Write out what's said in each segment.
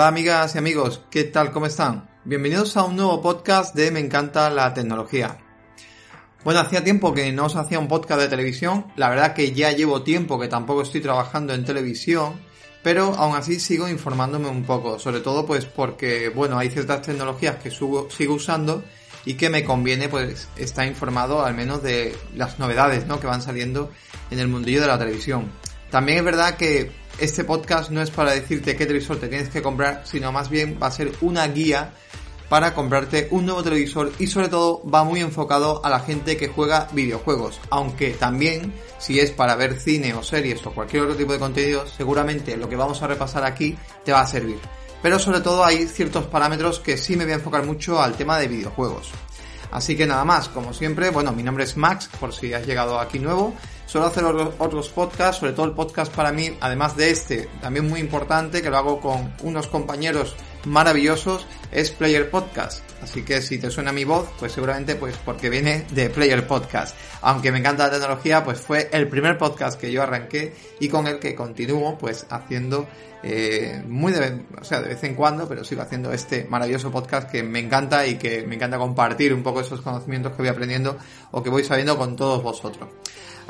Hola amigas y amigos, ¿qué tal? ¿Cómo están? Bienvenidos a un nuevo podcast de Me encanta la tecnología. Bueno, hacía tiempo que no os hacía un podcast de televisión, la verdad que ya llevo tiempo que tampoco estoy trabajando en televisión, pero aún así sigo informándome un poco, sobre todo pues porque, bueno, hay ciertas tecnologías que sigo usando y que me conviene pues estar informado al menos de las novedades, ¿no? que van saliendo en el mundillo de la televisión. También es verdad que este podcast no es para decirte qué televisor te tienes que comprar, sino más bien va a ser una guía para comprarte un nuevo televisor y sobre todo va muy enfocado a la gente que juega videojuegos, aunque también si es para ver cine o series o cualquier otro tipo de contenido, seguramente lo que vamos a repasar aquí te va a servir. Pero sobre todo hay ciertos parámetros que sí me voy a enfocar mucho al tema de videojuegos. Así que nada más, como siempre, bueno, mi nombre es Max, por si has llegado aquí nuevo. Suelo hacer otros podcasts, sobre todo el podcast para mí, además de este, también muy importante, que lo hago con unos compañeros maravillosos, es Player Podcast. Así que si te suena mi voz, pues seguramente pues porque viene de Player Podcast. Aunque me encanta la tecnología, pues fue el primer podcast que yo arranqué y con el que continúo pues haciendo eh, muy de o sea, de vez en cuando, pero sigo haciendo este maravilloso podcast que me encanta y que me encanta compartir un poco esos conocimientos que voy aprendiendo o que voy sabiendo con todos vosotros.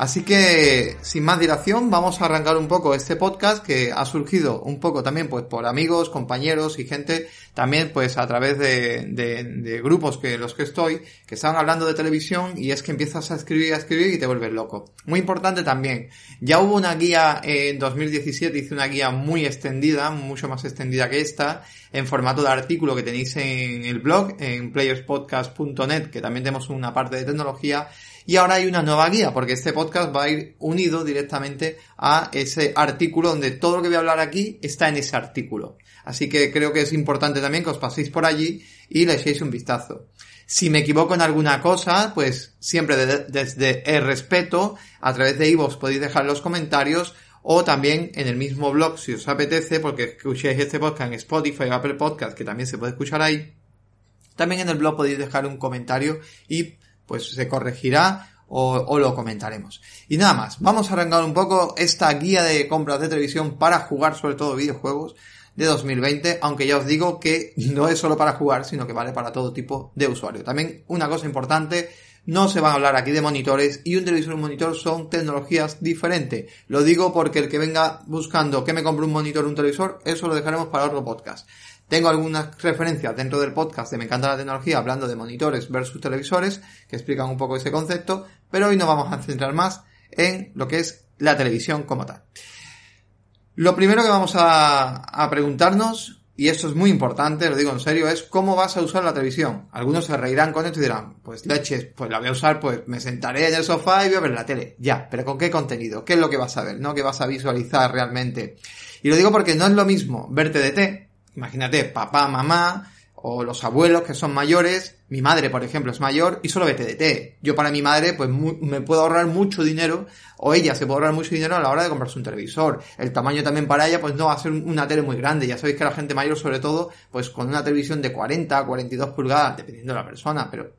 Así que, sin más dilación, vamos a arrancar un poco este podcast que ha surgido un poco también pues por amigos, compañeros y gente, también pues a través de, grupos que los que estoy, que estaban hablando de televisión y es que empiezas a escribir, a escribir y te vuelves loco. Muy importante también, ya hubo una guía en 2017, hice una guía muy extendida, mucho más extendida que esta, en formato de artículo que tenéis en el blog, en playerspodcast.net, que también tenemos una parte de tecnología, y ahora hay una nueva guía, porque este podcast va a ir unido directamente a ese artículo donde todo lo que voy a hablar aquí está en ese artículo. Así que creo que es importante también que os paséis por allí y le echéis un vistazo. Si me equivoco en alguna cosa, pues siempre desde el respeto, a través de iVoox podéis dejar los comentarios o también en el mismo blog si os apetece, porque escuchéis este podcast en Spotify o Apple Podcast, que también se puede escuchar ahí. También en el blog podéis dejar un comentario y pues se corregirá o, lo comentaremos. Y nada más, vamos a arrancar un poco esta guía de compras de televisión para jugar sobre todo videojuegos de 2020, aunque ya os digo que no es solo para jugar, sino que vale para todo tipo de usuario. También una cosa importante, no se van a hablar aquí de monitores y un televisor y un monitor son tecnologías diferentes. Lo digo porque el que venga buscando que me compre un monitor o un televisor, eso lo dejaremos para otro podcast. Tengo algunas referencias dentro del podcast de Me encanta la tecnología hablando de monitores versus televisores que explican un poco ese concepto, pero hoy nos vamos a centrar más en lo que es la televisión como tal. Lo primero que vamos a, preguntarnos, y esto es muy importante, lo digo en serio, es cómo vas a usar la televisión. Algunos se reirán con esto y dirán, pues leches, pues la voy a usar, pues me sentaré en el sofá y voy a ver la tele. Ya, pero ¿con qué contenido? ¿Qué es lo que vas a ver? ¿No? ¿Qué vas a visualizar realmente? Y lo digo porque no es lo mismo verte de té Imagínate, papá, mamá, o los abuelos que son mayores, mi madre, por ejemplo, es mayor y solo ve TDT. Yo para mi madre, pues me puedo ahorrar mucho dinero, o ella se puede ahorrar mucho dinero a la hora de comprarse un televisor. El tamaño también para ella, pues no va a ser una tele muy grande. Ya sabéis que la gente mayor, sobre todo, pues con una televisión de 40, 42 pulgadas, dependiendo de la persona, pero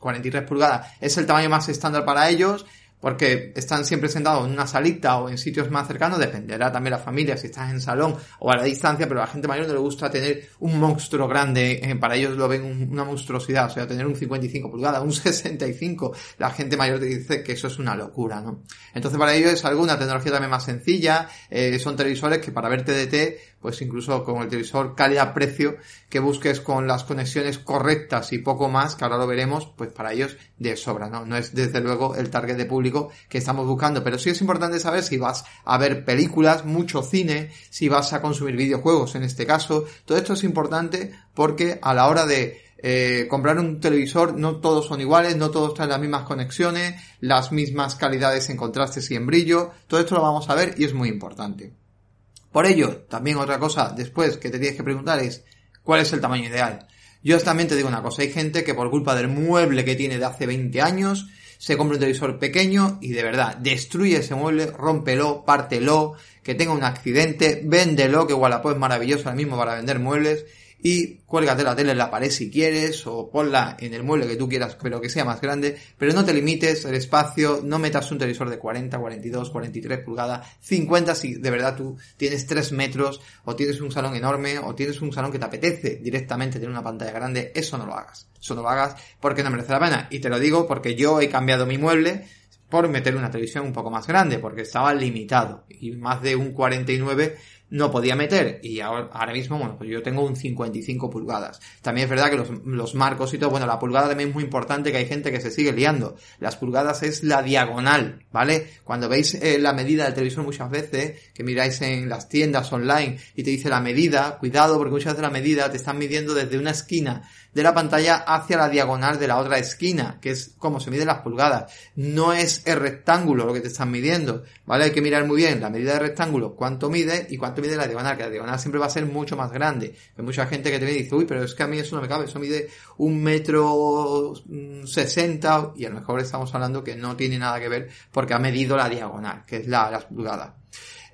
43 pulgadas es el tamaño más estándar para ellos porque están siempre sentados en una salita o en sitios más cercanos, dependerá también la familia si estás en salón o a la distancia, pero a la gente mayor no le gusta tener un monstruo grande, eh, para ellos lo ven una monstruosidad, o sea, tener un 55 pulgadas, un 65, la gente mayor te dice que eso es una locura, ¿no? Entonces para ellos es algo, una tecnología también más sencilla, eh, son televisores que para ver TDT pues incluso con el televisor calidad-precio que busques con las conexiones correctas y poco más, que ahora lo veremos, pues para ellos de sobra, ¿no? No es desde luego el target de público que estamos buscando, pero sí es importante saber si vas a ver películas, mucho cine, si vas a consumir videojuegos en este caso, todo esto es importante porque a la hora de eh, comprar un televisor no todos son iguales, no todos traen las mismas conexiones, las mismas calidades en contrastes y en brillo, todo esto lo vamos a ver y es muy importante. Por ello, también otra cosa después que te tienes que preguntar es, ¿cuál es el tamaño ideal? Yo también te digo una cosa, hay gente que por culpa del mueble que tiene de hace 20 años, se compra un televisor pequeño y de verdad, destruye ese mueble, rómpelo, pártelo, que tenga un accidente, véndelo, que Wallapop es maravilloso ahora mismo para vender muebles, y cuélgate la tele en la pared si quieres o ponla en el mueble que tú quieras pero que sea más grande pero no te limites el espacio no metas un televisor de 40 42 43 pulgadas 50 si de verdad tú tienes 3 metros o tienes un salón enorme o tienes un salón que te apetece directamente tener una pantalla grande eso no lo hagas. Eso no lo hagas porque no merece la pena. Y te lo digo porque yo he cambiado mi mueble por meter una televisión un poco más grande porque estaba limitado. Y más de un 49 no podía meter y ahora, mismo, bueno, pues yo tengo un 55 pulgadas. También es verdad que los, los, marcos y todo, bueno, la pulgada también es muy importante que hay gente que se sigue liando. Las pulgadas es la diagonal, ¿vale? Cuando veis eh, la medida del televisor muchas veces, que miráis en las tiendas online y te dice la medida, cuidado porque muchas veces la medida te están midiendo desde una esquina de la pantalla hacia la diagonal de la otra esquina, que es como se miden las pulgadas. No es el rectángulo lo que te están midiendo, ¿vale? Hay que mirar muy bien la medida de rectángulo, cuánto mide y cuánto mide la diagonal, que la diagonal siempre va a ser mucho más grande. Hay mucha gente que te dice, uy, pero es que a mí eso no me cabe, eso mide un metro mm, sesenta y a lo mejor estamos hablando que no tiene nada que ver porque ha medido la diagonal, que es la, las pulgadas.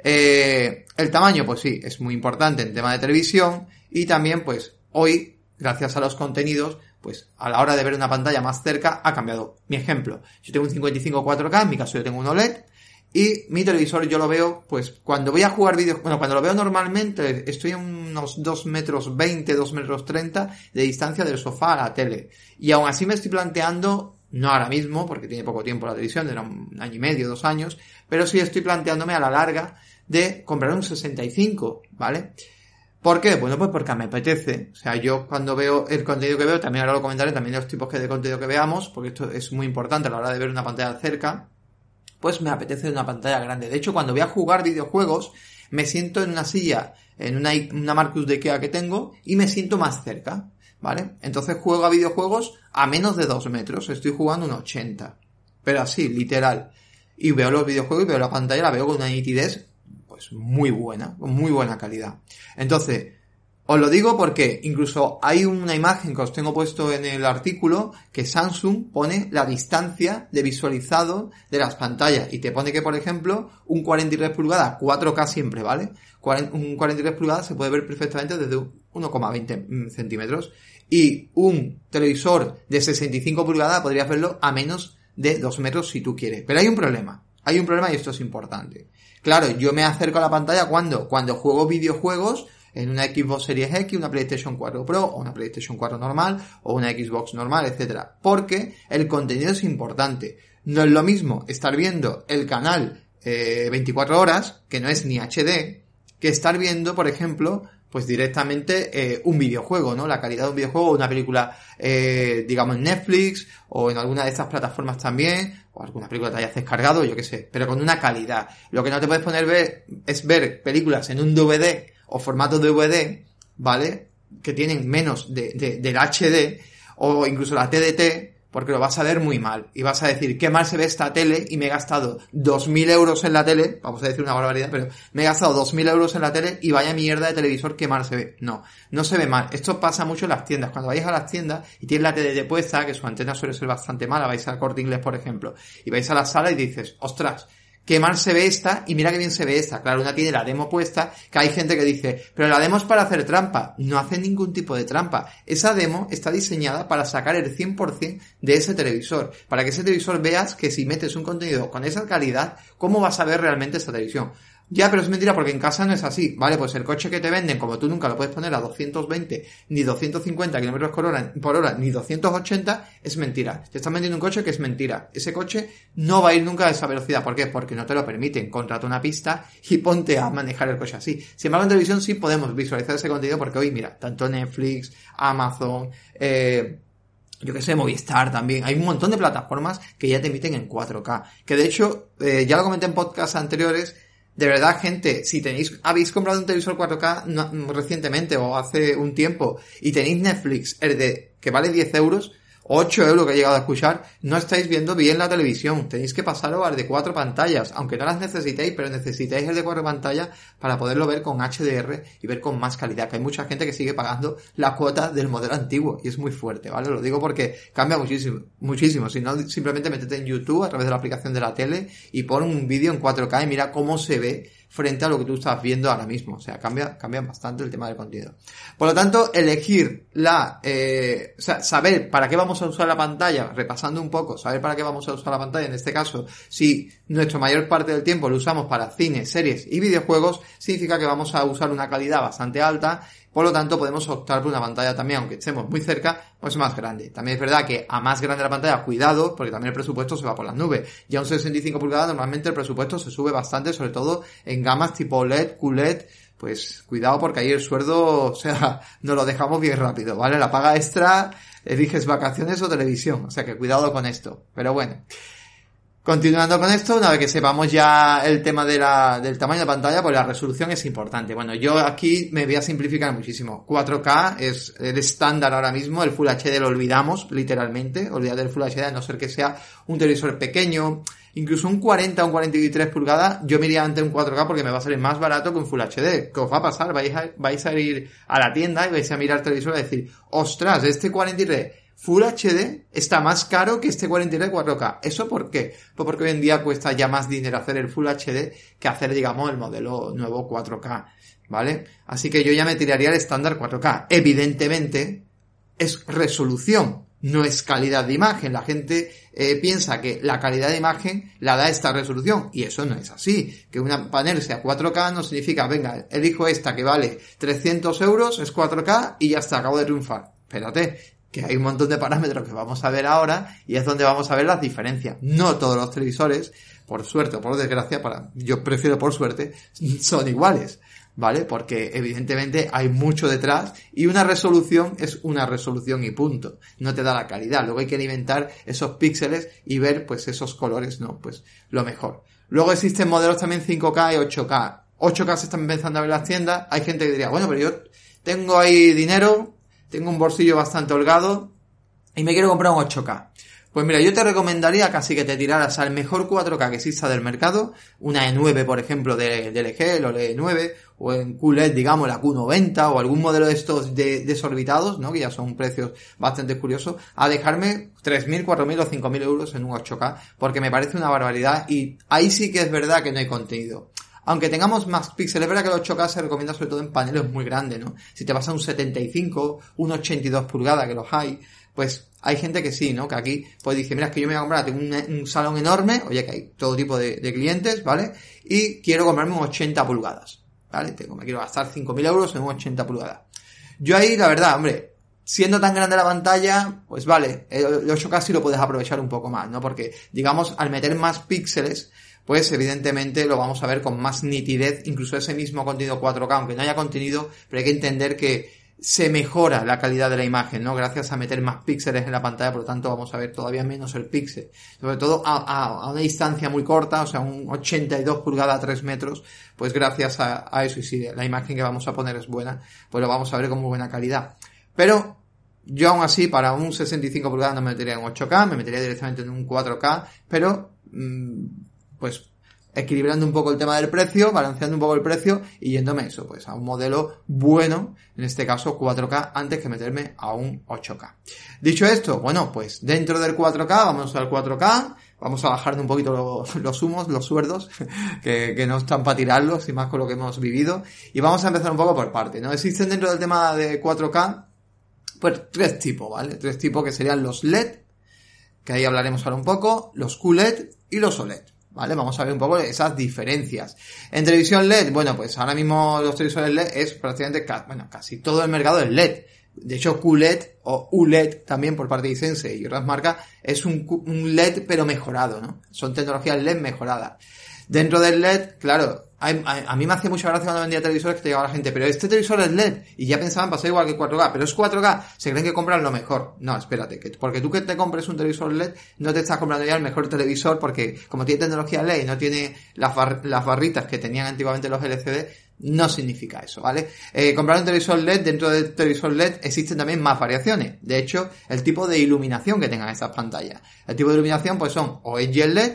Eh, el tamaño, pues sí, es muy importante en tema de televisión y también, pues, hoy gracias a los contenidos, pues a la hora de ver una pantalla más cerca ha cambiado. Mi ejemplo, yo tengo un 55 4K, en mi caso yo tengo un OLED, y mi televisor yo lo veo, pues cuando voy a jugar vídeos, bueno, cuando lo veo normalmente estoy a unos 2 metros 20, 2 metros 30 de distancia del sofá a la tele. Y aún así me estoy planteando, no ahora mismo, porque tiene poco tiempo la televisión, era un año y medio, dos años, pero sí estoy planteándome a la larga de comprar un 65, ¿vale? ¿Por qué? Bueno, pues porque me apetece. O sea, yo cuando veo el contenido que veo, también ahora lo comentaré, también los tipos de contenido que veamos, porque esto es muy importante a la hora de ver una pantalla cerca, pues me apetece una pantalla grande. De hecho, cuando voy a jugar videojuegos, me siento en una silla, en una, una Marcus de Ikea que tengo, y me siento más cerca, ¿vale? Entonces juego a videojuegos a menos de 2 metros, estoy jugando un 80. Pero así, literal. Y veo los videojuegos y veo la pantalla, la veo con una nitidez muy buena, muy buena calidad. Entonces, os lo digo porque incluso hay una imagen que os tengo puesto en el artículo que Samsung pone la distancia de visualizado de las pantallas y te pone que, por ejemplo, un 43 pulgadas, 4K siempre, ¿vale? Un 43 pulgadas se puede ver perfectamente desde 1,20 centímetros y un televisor de 65 pulgadas podrías verlo a menos de 2 metros si tú quieres. Pero hay un problema. Hay un problema y esto es importante. Claro, yo me acerco a la pantalla cuando, cuando juego videojuegos en una Xbox Series X, una PlayStation 4 Pro, o una PlayStation 4 normal, o una Xbox normal, etcétera. Porque el contenido es importante. No es lo mismo estar viendo el canal 24 eh, horas, que no es ni HD, que estar viendo, por ejemplo, pues directamente eh, un videojuego, ¿no? La calidad de un videojuego, una película, eh, digamos, en Netflix o en alguna de estas plataformas también, o alguna película que te hayas descargado, yo qué sé, pero con una calidad. Lo que no te puedes poner ver es ver películas en un DVD o formato DVD, ¿vale? Que tienen menos de, de, del HD o incluso la TDT, porque lo vas a ver muy mal. Y vas a decir, qué mal se ve esta tele y me he gastado 2.000 euros en la tele, vamos a decir una barbaridad, pero me he gastado 2.000 euros en la tele y vaya mierda de televisor, qué mal se ve. No, no se ve mal. Esto pasa mucho en las tiendas. Cuando vayáis a las tiendas y tienes la tele de puesta, que su antena suele ser bastante mala, vais al corte inglés, por ejemplo, y vais a la sala y dices, ostras, qué mal se ve esta y mira qué bien se ve esta. Claro, una tiene la demo puesta, que hay gente que dice, pero la demo es para hacer trampa. No hace ningún tipo de trampa. Esa demo está diseñada para sacar el 100% de ese televisor. Para que ese televisor veas que si metes un contenido con esa calidad, ¿cómo vas a ver realmente esta televisión? Ya, pero es mentira porque en casa no es así. Vale, pues el coche que te venden, como tú nunca lo puedes poner a 220, ni 250 kilómetros por hora, por hora, ni 280, es mentira. Te están vendiendo un coche que es mentira. Ese coche no va a ir nunca a esa velocidad. ¿Por qué? Porque no te lo permiten. Contrata una pista y ponte a manejar el coche así. Sin embargo, en televisión sí podemos visualizar ese contenido porque hoy, mira, tanto Netflix, Amazon, eh, yo que sé, Movistar también. Hay un montón de plataformas que ya te emiten en 4K. Que de hecho, eh, ya lo comenté en podcasts anteriores, de verdad, gente, si tenéis, habéis comprado un televisor 4K recientemente o hace un tiempo y tenéis Netflix, el de que vale 10 euros, 8 euros que he llegado a escuchar, no estáis viendo bien la televisión. Tenéis que pasarlo al de cuatro pantallas, aunque no las necesitéis, pero necesitáis el de cuatro pantallas para poderlo ver con HDR y ver con más calidad. Que hay mucha gente que sigue pagando la cuota del modelo antiguo y es muy fuerte, ¿vale? Lo digo porque cambia muchísimo, muchísimo. Si no, simplemente métete en YouTube a través de la aplicación de la tele y pon un vídeo en 4K y mira cómo se ve frente a lo que tú estás viendo ahora mismo. O sea, cambia, cambia bastante el tema del contenido. Por lo tanto, elegir la, eh, o sea, saber para qué vamos a usar la pantalla, repasando un poco, saber para qué vamos a usar la pantalla, en este caso, si nuestra mayor parte del tiempo lo usamos para cine, series y videojuegos, significa que vamos a usar una calidad bastante alta por lo tanto, podemos optar por una pantalla también, aunque estemos muy cerca, pues más grande. También es verdad que a más grande la pantalla, cuidado, porque también el presupuesto se va por las nubes. Ya un 65 pulgadas, normalmente el presupuesto se sube bastante, sobre todo en gamas tipo LED, QLED, pues cuidado porque ahí el sueldo, o sea, nos lo dejamos bien rápido, ¿vale? La paga extra, eliges vacaciones o televisión, o sea que cuidado con esto. Pero bueno. Continuando con esto, una vez que sepamos ya el tema del tamaño de pantalla, pues la resolución es importante. Bueno, yo aquí me voy a simplificar muchísimo. 4K es el estándar ahora mismo, el Full HD lo olvidamos, literalmente, olvidad del Full HD, a no ser que sea un televisor pequeño, incluso un 40 o un 43 pulgadas, yo me iría ante un 4K porque me va a salir más barato que un Full HD. ¿Qué os va a pasar? Vais a, vais a ir a la tienda y vais a mirar el televisor y decir, ostras, este 43 Full HD está más caro que este 43 4K. ¿Eso por qué? Pues porque hoy en día cuesta ya más dinero hacer el Full HD que hacer, digamos, el modelo nuevo 4K. ¿Vale? Así que yo ya me tiraría el estándar 4K. Evidentemente, es resolución, no es calidad de imagen. La gente eh, piensa que la calidad de imagen la da esta resolución y eso no es así. Que una panel sea 4K no significa, venga, elijo esta que vale 300 euros, es 4K y ya está, acabo de triunfar. Espérate, que hay un montón de parámetros que vamos a ver ahora y es donde vamos a ver las diferencias. No todos los televisores, por suerte o por desgracia, para, yo prefiero por suerte, son iguales, ¿vale? Porque evidentemente hay mucho detrás y una resolución es una resolución y punto. No te da la calidad. Luego hay que alimentar esos píxeles y ver pues esos colores, ¿no? Pues lo mejor. Luego existen modelos también 5K y 8K. 8K se están empezando a ver las tiendas. Hay gente que diría, bueno, pero yo tengo ahí dinero, tengo un bolsillo bastante holgado y me quiero comprar un 8K. Pues mira, yo te recomendaría casi que te tiraras al mejor 4K que exista del mercado, una E9 por ejemplo de, de LG, o E9, o en QLED digamos la Q90 o algún modelo de estos de, desorbitados, ¿no? Que ya son precios bastante curiosos, a dejarme 3.000, 4.000 o 5.000 euros en un 8K, porque me parece una barbaridad y ahí sí que es verdad que no hay contenido. Aunque tengamos más píxeles, es verdad que el 8K se recomienda sobre todo en paneles muy grandes, ¿no? Si te vas a un 75, un 82 pulgadas, que los hay, pues hay gente que sí, ¿no? Que aquí, pues dice, mira, es que yo me voy a comprar, tengo un, salón enorme, oye, que hay todo tipo de, clientes, ¿vale? Y quiero comprarme un 80 pulgadas, ¿vale? Tengo, me quiero gastar 5.000 euros en un 80 pulgadas. Yo ahí, la verdad, hombre, siendo tan grande la pantalla, pues vale, el 8K sí lo puedes aprovechar un poco más, ¿no? Porque, digamos, al meter más píxeles, pues evidentemente lo vamos a ver con más nitidez, incluso ese mismo contenido 4K, aunque no haya contenido, pero hay que entender que se mejora la calidad de la imagen, ¿no? Gracias a meter más píxeles en la pantalla, por lo tanto vamos a ver todavía menos el píxel. Sobre todo a, una distancia muy corta, o sea, un 82 pulgadas a 3 metros, pues gracias a, a, eso y si la imagen que vamos a poner es buena, pues lo vamos a ver con muy buena calidad. Pero yo aún así para un 65 pulgadas no me metería en 8K, me metería directamente en un 4K, pero mmm, pues equilibrando un poco el tema del precio, balanceando un poco el precio y yéndome eso, pues a un modelo bueno, en este caso 4K, antes que meterme a un 8K. Dicho esto, bueno, pues dentro del 4K, vamos al 4K, vamos a bajar un poquito los humos, los suerdos, que, que no están para tirarlos, y más con lo que hemos vivido. Y vamos a empezar un poco por parte, ¿no? Existen dentro del tema de 4K, pues tres tipos, ¿vale? Tres tipos que serían los LED, que ahí hablaremos ahora un poco, los QLED y los OLED. ¿Vale? Vamos a ver un poco esas diferencias. En televisión LED, bueno, pues ahora mismo los televisores LED es prácticamente, bueno, casi todo el mercado es LED. De hecho, QLED o ULED también por parte de Sense y otras marcas es un, un LED pero mejorado, ¿no? Son tecnologías LED mejoradas. Dentro del LED, claro, a, mí me hacía mucha gracia cuando vendía televisores que te llegaba la gente, pero este televisor es LED y ya pensaban pasar igual que 4K, pero es 4K, se creen que compran lo mejor. No, espérate, que porque tú que te compres un televisor LED no te estás comprando ya el mejor televisor porque como tiene tecnología LED y no tiene las, las barritas que tenían antiguamente los LCD, no significa eso, ¿vale? Eh, comprar un televisor LED, dentro del televisor LED existen también más variaciones. De hecho, el tipo de iluminación que tengan esas pantallas. El tipo de iluminación, pues son o edge LED,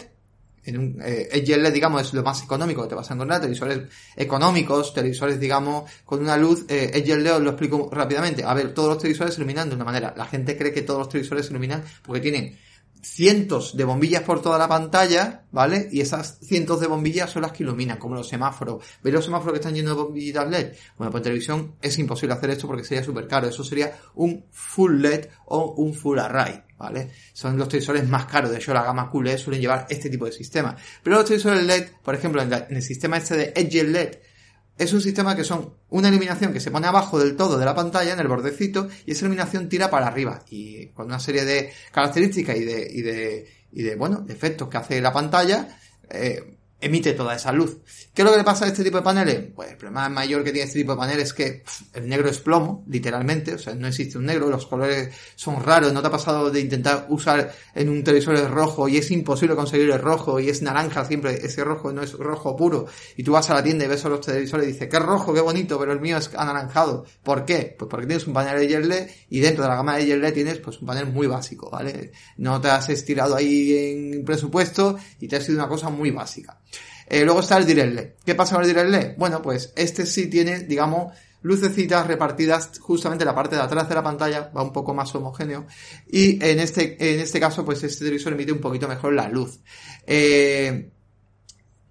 en un, eh, LED, digamos, es lo más económico que te vas a encontrar, televisores económicos, televisores, digamos, con una luz, eh, os lo explico rápidamente. A ver, todos los televisores iluminan de una manera. La gente cree que todos los televisores iluminan porque tienen cientos de bombillas por toda la pantalla, ¿vale? Y esas cientos de bombillas son las que iluminan, como los semáforos. ¿Veis los semáforos que están llenos de bombillitas LED? Bueno, pues en televisión es imposible hacer esto porque sería súper caro. Eso sería un full LED o un full array, ¿vale? Son los televisores más caros. De hecho, la gama QLED suelen llevar este tipo de sistema. Pero los televisores LED, por ejemplo, en, el sistema este de Edge LED, es un sistema que son una iluminación que se pone abajo del todo de la pantalla, en el bordecito, y esa iluminación tira para arriba. Y con una serie de características y de, y de, y de bueno, efectos que hace la pantalla, eh, emite toda esa luz. ¿Qué es lo que le pasa a este tipo de paneles? Pues el problema mayor que tiene este tipo de paneles es que el negro es plomo, literalmente, o sea, no existe un negro, los colores son raros, no te ha pasado de intentar usar en un televisor el rojo y es imposible conseguir el rojo y es naranja siempre, ese rojo no es rojo puro y tú vas a la tienda y ves a los televisores y dices, qué rojo, qué bonito, pero el mío es anaranjado. ¿Por qué? Pues porque tienes un panel de LED y dentro de la gama de LED tienes pues un panel muy básico, ¿vale? No te has estirado ahí en presupuesto y te ha sido una cosa muy básica. Eh, luego está el Direct LED. ¿Qué pasa con el Direct LED? Bueno, pues este sí tiene, digamos, lucecitas repartidas justamente en la parte de atrás de la pantalla, va un poco más homogéneo. Y en este, en este caso, pues este televisor emite un poquito mejor la luz. Eh,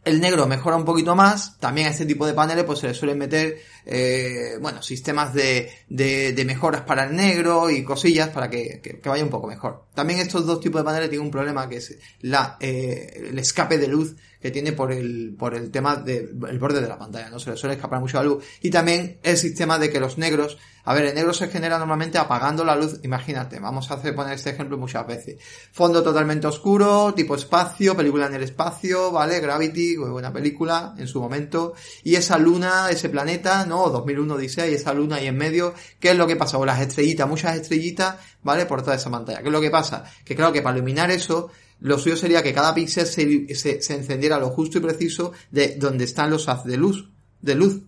el negro mejora un poquito más. También a este tipo de paneles pues se le suelen meter, eh, bueno, sistemas de, de, de, mejoras para el negro y cosillas para que, que, vaya un poco mejor. También estos dos tipos de paneles tienen un problema que es la, eh, el escape de luz que tiene por el, por el tema del borde de la pantalla, ¿no? Se le suele escapar mucho la luz. Y también el sistema de que los negros, a ver, el negro se genera normalmente apagando la luz, imagínate, vamos a hacer, poner este ejemplo muchas veces. Fondo totalmente oscuro, tipo espacio, película en el espacio, ¿vale? Gravity, buena película en su momento. Y esa luna, ese planeta, ¿no? 2001 dice, y esa luna ahí en medio, ¿qué es lo que pasa? O las estrellitas, muchas estrellitas, ¿vale? Por toda esa pantalla. ¿Qué es lo que pasa? Que claro que para iluminar eso, lo suyo sería que cada píxel se, se, encendiera lo justo y preciso de donde están los haz de luz, de luz.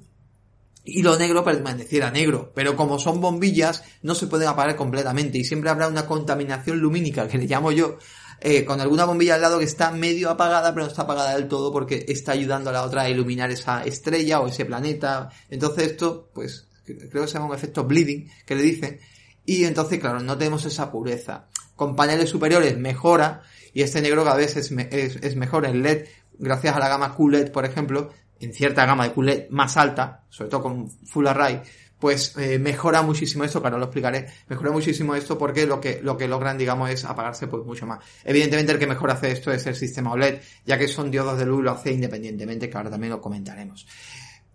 Y lo negro permaneciera negro. Pero como son bombillas, no se pueden apagar completamente. Y siempre habrá una contaminación lumínica, que le llamo yo, eh, con alguna bombilla al lado que está medio apagada, pero no está apagada del todo porque está ayudando a la otra a iluminar esa estrella o ese planeta. Entonces esto, pues, creo que se llama un efecto bleeding, que le dicen. Y entonces, claro, no tenemos esa pureza. Con paneles superiores mejora, y este negro cada vez es, es, mejor en LED, gracias a la gama QLED, por ejemplo, en cierta gama de QLED más alta, sobre todo con Full Array, pues eh, mejora muchísimo esto, claro, lo explicaré, mejora muchísimo esto porque lo que, lo que logran, digamos, es apagarse pues mucho más. Evidentemente el que mejor hace esto es el sistema OLED, ya que son diodos de luz, lo hace independientemente, que ahora también lo comentaremos.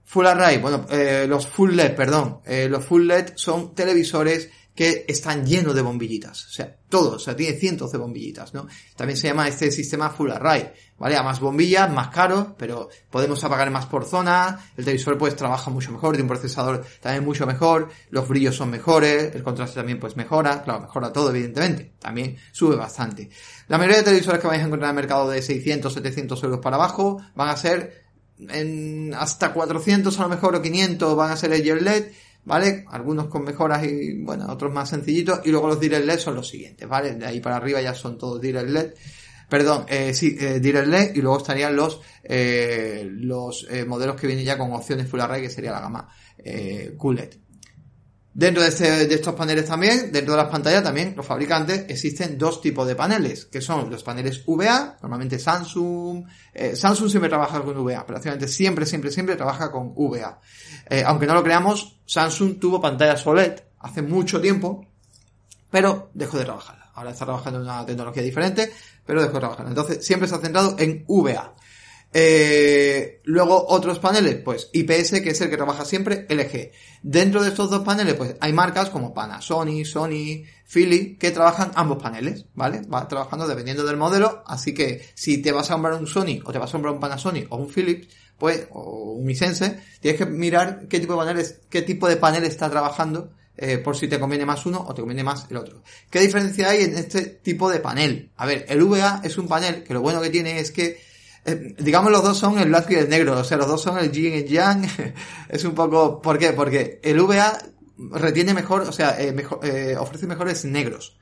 Full Array, bueno, eh, los Full LED, perdón, eh, los Full LED son televisores que están llenos de bombillitas. O sea, todo, o sea, tiene cientos de bombillitas, ¿no? También se llama este sistema Full Array, ¿vale? A más bombillas, más caro, pero podemos apagar más por zona, el televisor pues trabaja mucho mejor, tiene un procesador también mucho mejor, los brillos son mejores, el contraste también pues mejora, claro, mejora todo evidentemente, también sube bastante. La mayoría de televisores que vais a encontrar en el mercado de 600, 700 euros para abajo van a ser en hasta 400 a lo mejor o 500 van a ser el LED ¿vale? Algunos con mejoras y, bueno, otros más sencillitos. Y luego los Direct LED son los siguientes, ¿vale? De ahí para arriba ya son todos Direct LED. Perdón, eh, sí, eh, Direct LED y luego estarían los, eh, los eh, modelos que vienen ya con opciones Full Array, que sería la gama eh, QLED. Dentro de, este- de estos paneles también, dentro de las pantallas también, los fabricantes, existen dos tipos de paneles, que son los paneles VA, normalmente Samsung, eh, Samsung siempre trabaja con VA, prácticamente siempre, siempre, siempre trabaja con VA. Eh, aunque no lo creamos, Samsung tuvo pantallas OLED hace mucho tiempo, pero dejó de trabajar. Ahora está trabajando en una tecnología diferente, pero dejó de trabajar. Entonces, siempre se ha centrado en VA. Eh, luego otros paneles, pues IPS, que es el que trabaja siempre LG. Dentro de estos dos paneles, pues hay marcas como Panasonic, Sony, Philips, que trabajan ambos paneles, ¿vale? Va trabajando dependiendo del modelo, así que si te vas a comprar un Sony o te vas a comprar un Panasonic o un Philips, pues, o un Hisense, tienes que mirar qué tipo de paneles, qué tipo de panel está trabajando eh, por si te conviene más uno o te conviene más el otro. ¿Qué diferencia hay en este tipo de panel? A ver, el VA es un panel que lo bueno que tiene es que eh, digamos los dos son el blanco y el negro, o sea, los dos son el yin y el yang. es un poco, ¿por qué? Porque el VA retiene mejor, o sea, eh, eh, ofrece mejores negros.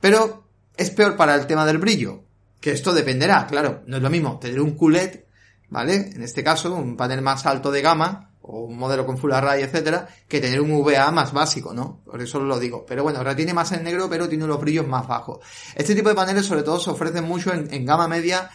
Pero es peor para el tema del brillo, que esto dependerá, claro, no es lo mismo tener un QLED, ¿vale? En este caso, un panel más alto de gama, o un modelo con Full Array, etcétera, que tener un VA más básico, ¿no? Por eso lo digo. Pero bueno, retiene más el negro, pero tiene los brillos más bajos. Este tipo de paneles, sobre todo, se ofrecen mucho en, en gama media.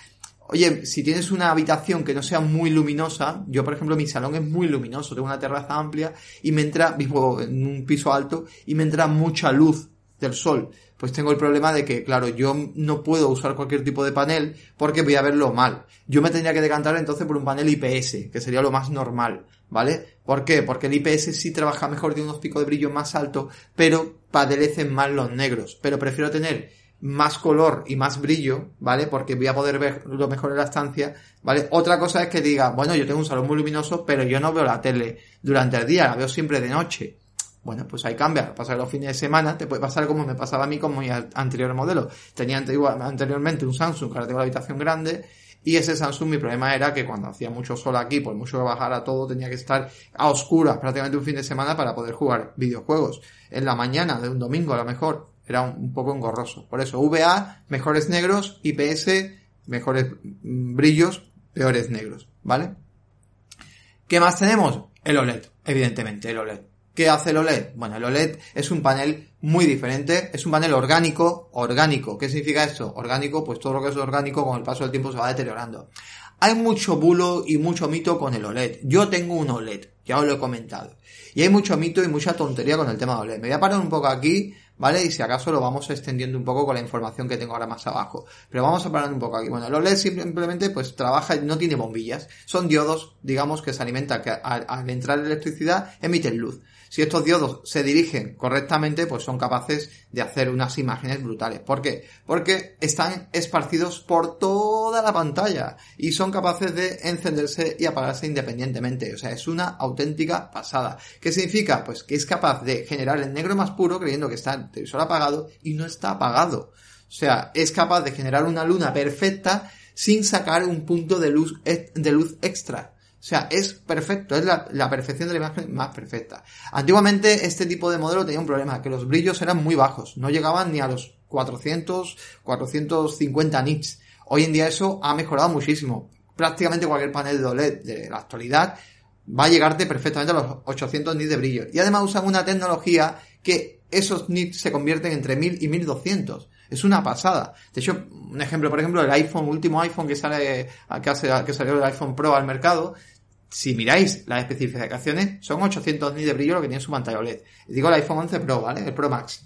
Oye, si tienes una habitación que no sea muy luminosa, yo por ejemplo mi salón es muy luminoso, tengo una terraza amplia y me entra, vivo en un piso alto y me entra mucha luz del sol. Pues tengo el problema de que, claro, yo no puedo usar cualquier tipo de panel porque voy a verlo mal. Yo me tendría que decantar entonces por un panel IPS, que sería lo más normal, ¿vale? ¿Por qué? Porque el IPS sí trabaja mejor, tiene unos picos de brillo más altos, pero padelecen más los negros. Pero prefiero tener más color y más brillo, ¿vale? Porque voy a poder ver lo mejor en la estancia, ¿vale? Otra cosa es que diga, bueno, yo tengo un salón muy luminoso, pero yo no veo la tele durante el día, la veo siempre de noche. Bueno, pues ahí cambia. Pasa los fines de semana, te puede pasar como me pasaba a mí con mi anterior modelo. Tenía anterior- anteriormente un Samsung, ahora tengo la habitación grande, y ese Samsung mi problema era que cuando hacía mucho sol aquí, por mucho que bajara todo, tenía que estar a oscuras prácticamente un fin de semana para poder jugar videojuegos. En la mañana de un domingo a lo mejor era un, poco engorroso. Por eso VA, mejores negros, IPS, mejores mm, brillos, peores negros, ¿vale? ¿Qué más tenemos? El OLED, evidentemente, el OLED. ¿Qué hace el OLED? Bueno, el OLED es un panel muy diferente, es un panel orgánico, orgánico. ¿Qué significa esto? Orgánico, pues todo lo que es orgánico con el paso del tiempo se va deteriorando. Hay mucho bulo y mucho mito con el OLED. Yo tengo un OLED, ya os lo he comentado. Y hay mucho mito y mucha tontería con el tema de OLED. Me voy a parar un poco aquí, ¿vale? Y si acaso lo vamos extendiendo un poco con la información que tengo ahora más abajo. Pero vamos a parar un poco aquí. Bueno, el OLED simplemente pues trabaja, no tiene bombillas. Son diodos, digamos, que se alimentan, que al, al entrar electricidad emiten luz. Si estos diodos se dirigen correctamente, pues son capaces de hacer unas imágenes brutales. ¿Por qué? Porque están esparcidos por toda la pantalla y son capaces de encenderse y apagarse independientemente. O sea, es una auténtica pasada. ¿Qué significa? Pues que es capaz de generar el negro más puro creyendo que está el televisor apagado y no está apagado. O sea, es capaz de generar una luna perfecta sin sacar un punto de luz, de luz extra. O sea, es perfecto, es la, la, perfección de la imagen más perfecta. Antiguamente este tipo de modelo tenía un problema, que los brillos eran muy bajos, no llegaban ni a los 400, 450 nits. Hoy en día eso ha mejorado muchísimo. Prácticamente cualquier panel de OLED de la actualidad va a llegarte perfectamente a los 800 nits de brillo. Y además usan una tecnología que esos nits se convierten entre 1000 y 1200. Es una pasada. De hecho, un ejemplo, por ejemplo, el iPhone, último iPhone que sale, que, hace, que salió el iPhone Pro al mercado, si miráis las especificaciones, son 800 nits de brillo lo que tiene su pantalla OLED. Digo el iPhone 11 Pro, ¿vale? El Pro Max.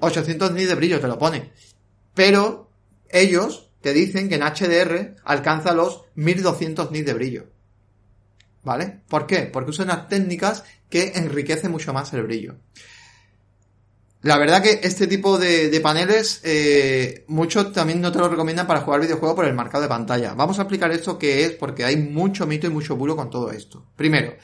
800 nits de brillo te lo pone. Pero ellos te dicen que en HDR alcanza los 1200 nits de brillo. ¿Vale? ¿Por qué? Porque usan unas técnicas que enriquecen mucho más el brillo. La verdad que este tipo de, paneles, eh, muchos también no te lo recomiendan para jugar videojuegos por el marcado de pantalla. Vamos a explicar esto qué es, porque hay mucho mito y mucho bulo con todo esto. Primero,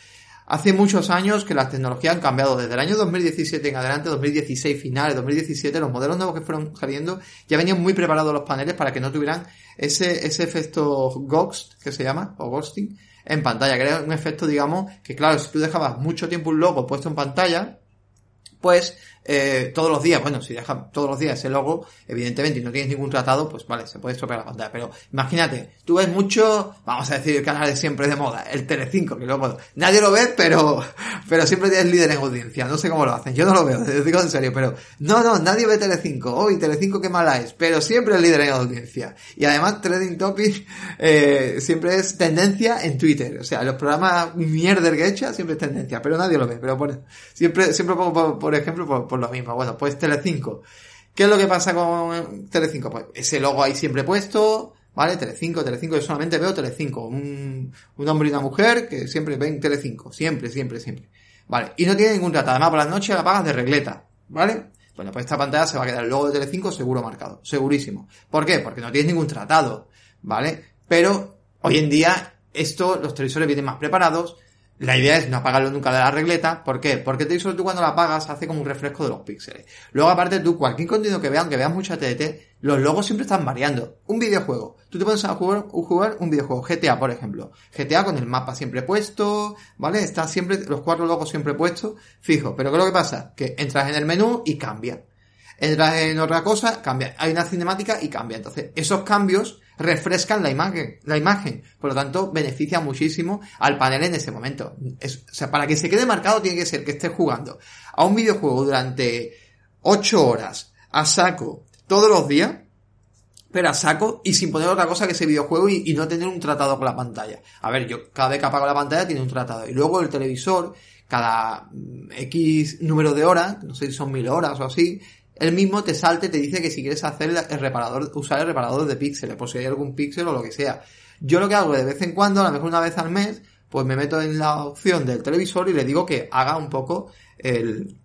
hace muchos años que las tecnologías han cambiado. Desde el año 2017 en adelante, 2016 finales, 2017, los modelos nuevos que fueron saliendo ya venían muy preparados los paneles para que no tuvieran ese, ese efecto ghost, que se llama, o ghosting, en pantalla. Que era un efecto, digamos, que claro, si tú dejabas mucho tiempo un logo puesto en pantalla, pues eh, todos los días, bueno, si dejas todos los días ese logo, evidentemente, y no tienes ningún tratado, pues vale, se puede estropear la pantalla. Pero imagínate, tú ves mucho, vamos a decir, el canal de siempre de moda, el Telecinco, que luego nadie lo ve, pero, pero siempre tienes líder en audiencia. No sé cómo lo hacen, yo no lo veo, te digo en serio, pero no, no, nadie ve Telecinco. Hoy Telecinco qué mala es, pero siempre es líder en audiencia. Y además, Trading Topic, eh, siempre es tendencia en Twitter. O sea, los programas mierder que echa siempre es tendencia, pero nadie lo ve. Pero por, siempre, siempre pongo, por, ejemplo, por, por, lo mismo. Bueno, pues Telecinco. ¿Qué es lo que pasa con Telecinco? Pues ese logo ahí siempre puesto, ¿vale? Telecinco, Telecinco, yo solamente veo Telecinco. Un, un hombre y una mujer que siempre ven Telecinco. Siempre, siempre, siempre. Vale. Y no tiene ningún tratado. Además, por las noches la pagas de regleta. ¿Vale? Bueno, pues esta pantalla se va a quedar el logo de Telecinco seguro marcado. Segurísimo. ¿Por qué? Porque no tienes ningún tratado. ¿Vale? Pero hoy en día esto, los televisores vienen más preparados. La idea es no apagarlo nunca de la regleta. ¿Por qué? Porque televisor tú cuando lo apagas hace como un refresco de los píxeles. Luego aparte tú, cualquier contenido que vean, que vean mucha TDT, los logos siempre están variando. Un videojuego. Tú te pones a jugar, jugar un videojuego. GTA, por ejemplo. GTA con el mapa siempre puesto, ¿vale? Están siempre, los cuatro logos siempre puestos, fijo. Pero ¿qué es lo que pasa? Que entras en el menú y cambia. Entras en otra cosa, cambia. Hay una cinemática y cambia. Entonces, esos cambios refrescan la imagen, la imagen. Por lo tanto, beneficia muchísimo al panel en ese momento. o sea, para que se quede marcado tiene que ser que estés jugando a un videojuego durante 8 horas a saco todos los días, pero a saco y sin poner otra cosa que ese videojuego y, no tener un tratado con la pantalla. A ver, yo cada vez que apago la pantalla tiene un tratado. Y luego el televisor, cada mm, X número de horas, no sé si son mil horas o así, él mismo te salte, te dice que si quieres hacer el reparador, usar el reparador de píxeles, por si hay algún píxel o lo que sea. Yo lo que hago de vez en cuando, a lo mejor una vez al mes, pues me meto en la opción del televisor y le digo que haga un poco el,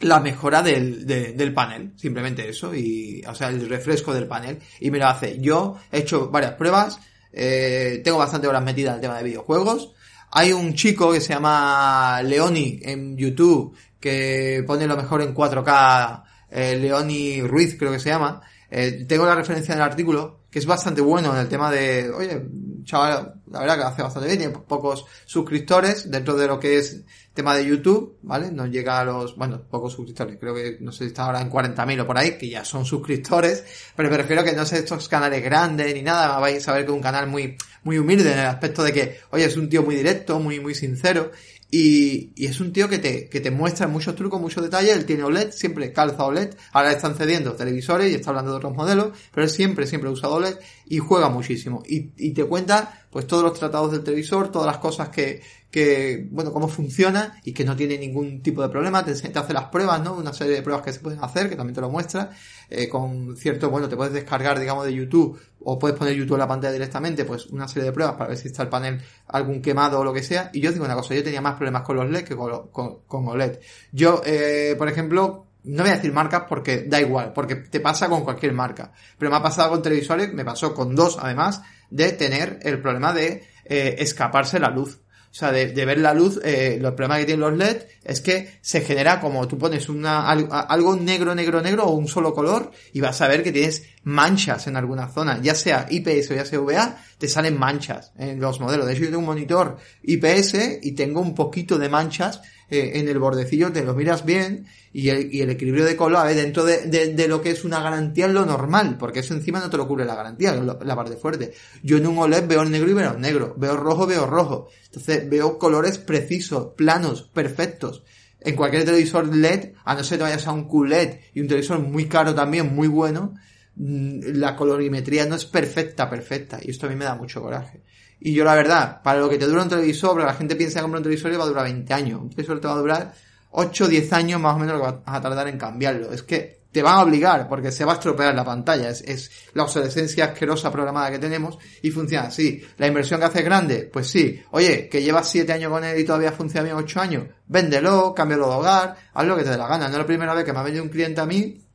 la mejora del, del panel, simplemente eso, y, o sea, el refresco del panel, y me lo hace. Yo he hecho varias pruebas, eh, tengo bastante horas metidas en el tema de videojuegos. Hay un chico que se llama Leoni en YouTube que pone lo mejor en 4K eh, Leoni Ruiz creo que se llama, eh, tengo la referencia en el artículo, que es bastante bueno en el tema de, oye, chaval, la verdad que hace bastante bien, tiene pocos suscriptores dentro de lo que es tema de YouTube, ¿vale? No llega a los, bueno, pocos suscriptores, creo que no sé si está ahora en 40.000 o por ahí, que ya son suscriptores, pero prefiero que no sean estos canales grandes ni nada, vais a ver que es un canal muy, muy humilde en el aspecto de que, oye, es un tío muy directo, muy, muy sincero, y, y, es un tío que te, que te muestra muchos trucos, muchos detalles. Él tiene OLED, siempre calza OLED. Ahora están cediendo televisores y está hablando de otros modelos, pero él siempre, siempre usado OLED y juega muchísimo. Y, y te cuenta, pues, todos los tratados del televisor, todas las cosas que, que, bueno, cómo funciona y que no tiene ningún tipo de problema. Te, hace las pruebas, ¿no? Una serie de pruebas que se pueden hacer, que también te lo muestra. Eh, con cierto, bueno, te puedes descargar, digamos, de YouTube o puedes poner YouTube en la pantalla directamente, pues una serie de pruebas para ver si está el panel algún quemado o lo que sea. Y yo digo una cosa, yo tenía más problemas con los LED que con, con, OLED. Yo, eh, por ejemplo, no voy a decir marcas porque da igual, porque te pasa con cualquier marca. Pero me ha pasado con televisores, me pasó con dos además, de tener el problema de eh, escaparse la luz. O sea, de, ver la luz, eh, los problemas que tienen los LED es que se genera como tú pones una, algo negro, negro, negro o un solo color y vas a ver que tienes manchas en alguna zona, ya sea IPS o ya sea VA, te salen manchas en los modelos. De hecho, yo tengo un monitor IPS y tengo un poquito de manchas eh, en el bordecillo, te lo miras bien y el, equilibrio de color, dentro de, lo que es una garantía es lo normal, porque eso encima no te lo cubre la garantía, la parte fuerte. Yo en un OLED veo el negro y veo el negro, veo rojo, veo rojo. Entonces veo colores precisos, planos, perfectos. En cualquier televisor LED, a no ser que vayas a un QLED y un televisor muy caro también, muy bueno, la colorimetría no es perfecta, perfecta. Y esto a mí me da mucho coraje. Y yo la verdad, para lo que te dura un televisor, la gente piensa que comprar un televisor y va a durar 20 años. Un televisor te va a durar 8 o 10 años más o menos lo que vas a tardar en cambiarlo. Es que te van a obligar porque se va a estropear la pantalla. Es, la obsolescencia asquerosa programada que tenemos y funciona así. La inversión que hace grande, pues sí. Oye, que llevas 7 años con él y todavía funciona bien 8 años, véndelo, cámbialo de hogar, haz lo que te dé la gana. No es la primera vez que me ha venido un cliente a mí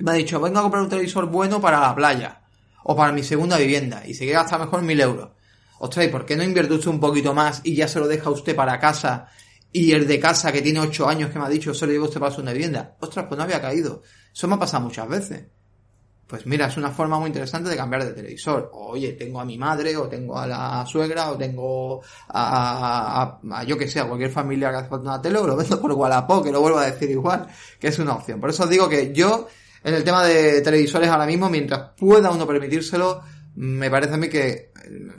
me ha dicho, vengo a comprar un televisor bueno para la playa o para mi segunda vivienda y se quiere gastar mejor mil euros. Ostras, ¿y por qué no invierte usted un poquito más y ya se lo deja usted para casa? Y el de casa que tiene ocho años que me ha dicho, se lo lleva usted para su vivienda. Ostras, pues no había caído. Eso me ha pasado muchas veces. pues mira, es una forma muy interesante de cambiar de televisor. Oye, tengo a mi madre, o tengo a la suegra, o tengo a, a, yo que sé, a cualquier familia que hace falta una tele, o lo vendo por Wallapop, que lo vuelvo a decir igual, que es una opción. Por eso os digo que yo, en el tema de televisores ahora mismo, mientras pueda uno permitírselo, me parece a mí que,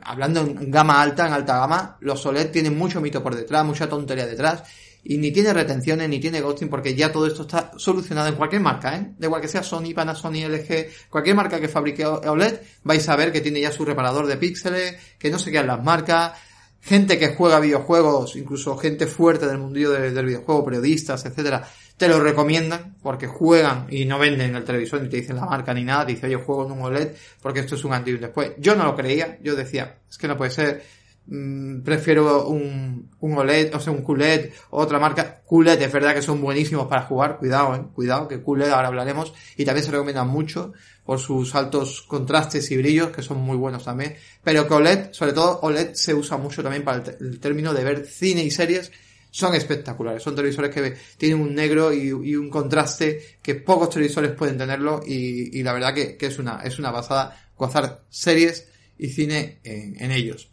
hablando en gama alta, en alta gama, los OLED tienen mucho mito por detrás, mucha tontería detrás, y ni tiene retenciones, ni tiene ghosting, porque ya todo esto está solucionado en cualquier marca, ¿eh? De igual que sea Sony, Panasonic, LG, cualquier marca que fabrique OLED, vais a ver que tiene ya su reparador de píxeles, que no se quedan las marcas, gente que juega videojuegos, incluso gente fuerte del mundillo del videojuego, periodistas, etcétera, te lo recomiendan porque juegan y no venden el televisor ni te dicen la marca ni nada, te dice, oye, juego en un OLED porque esto es un antes y después. Yo no lo creía, yo decía, es que no puede ser, Mm, prefiero un, un OLED, o sea, un QLED otra marca. QLED es verdad que son buenísimos para jugar, cuidado, eh, cuidado, que QLED ahora hablaremos y también se recomiendan mucho por sus altos contrastes y brillos que son muy buenos también. Pero que OLED, sobre todo OLED se usa mucho también para el, término de ver cine y series son espectaculares. Son televisores que tienen un negro y, un contraste que pocos televisores pueden tenerlo y, la verdad que, es una, es una pasada gozar series y cine en, en ellos.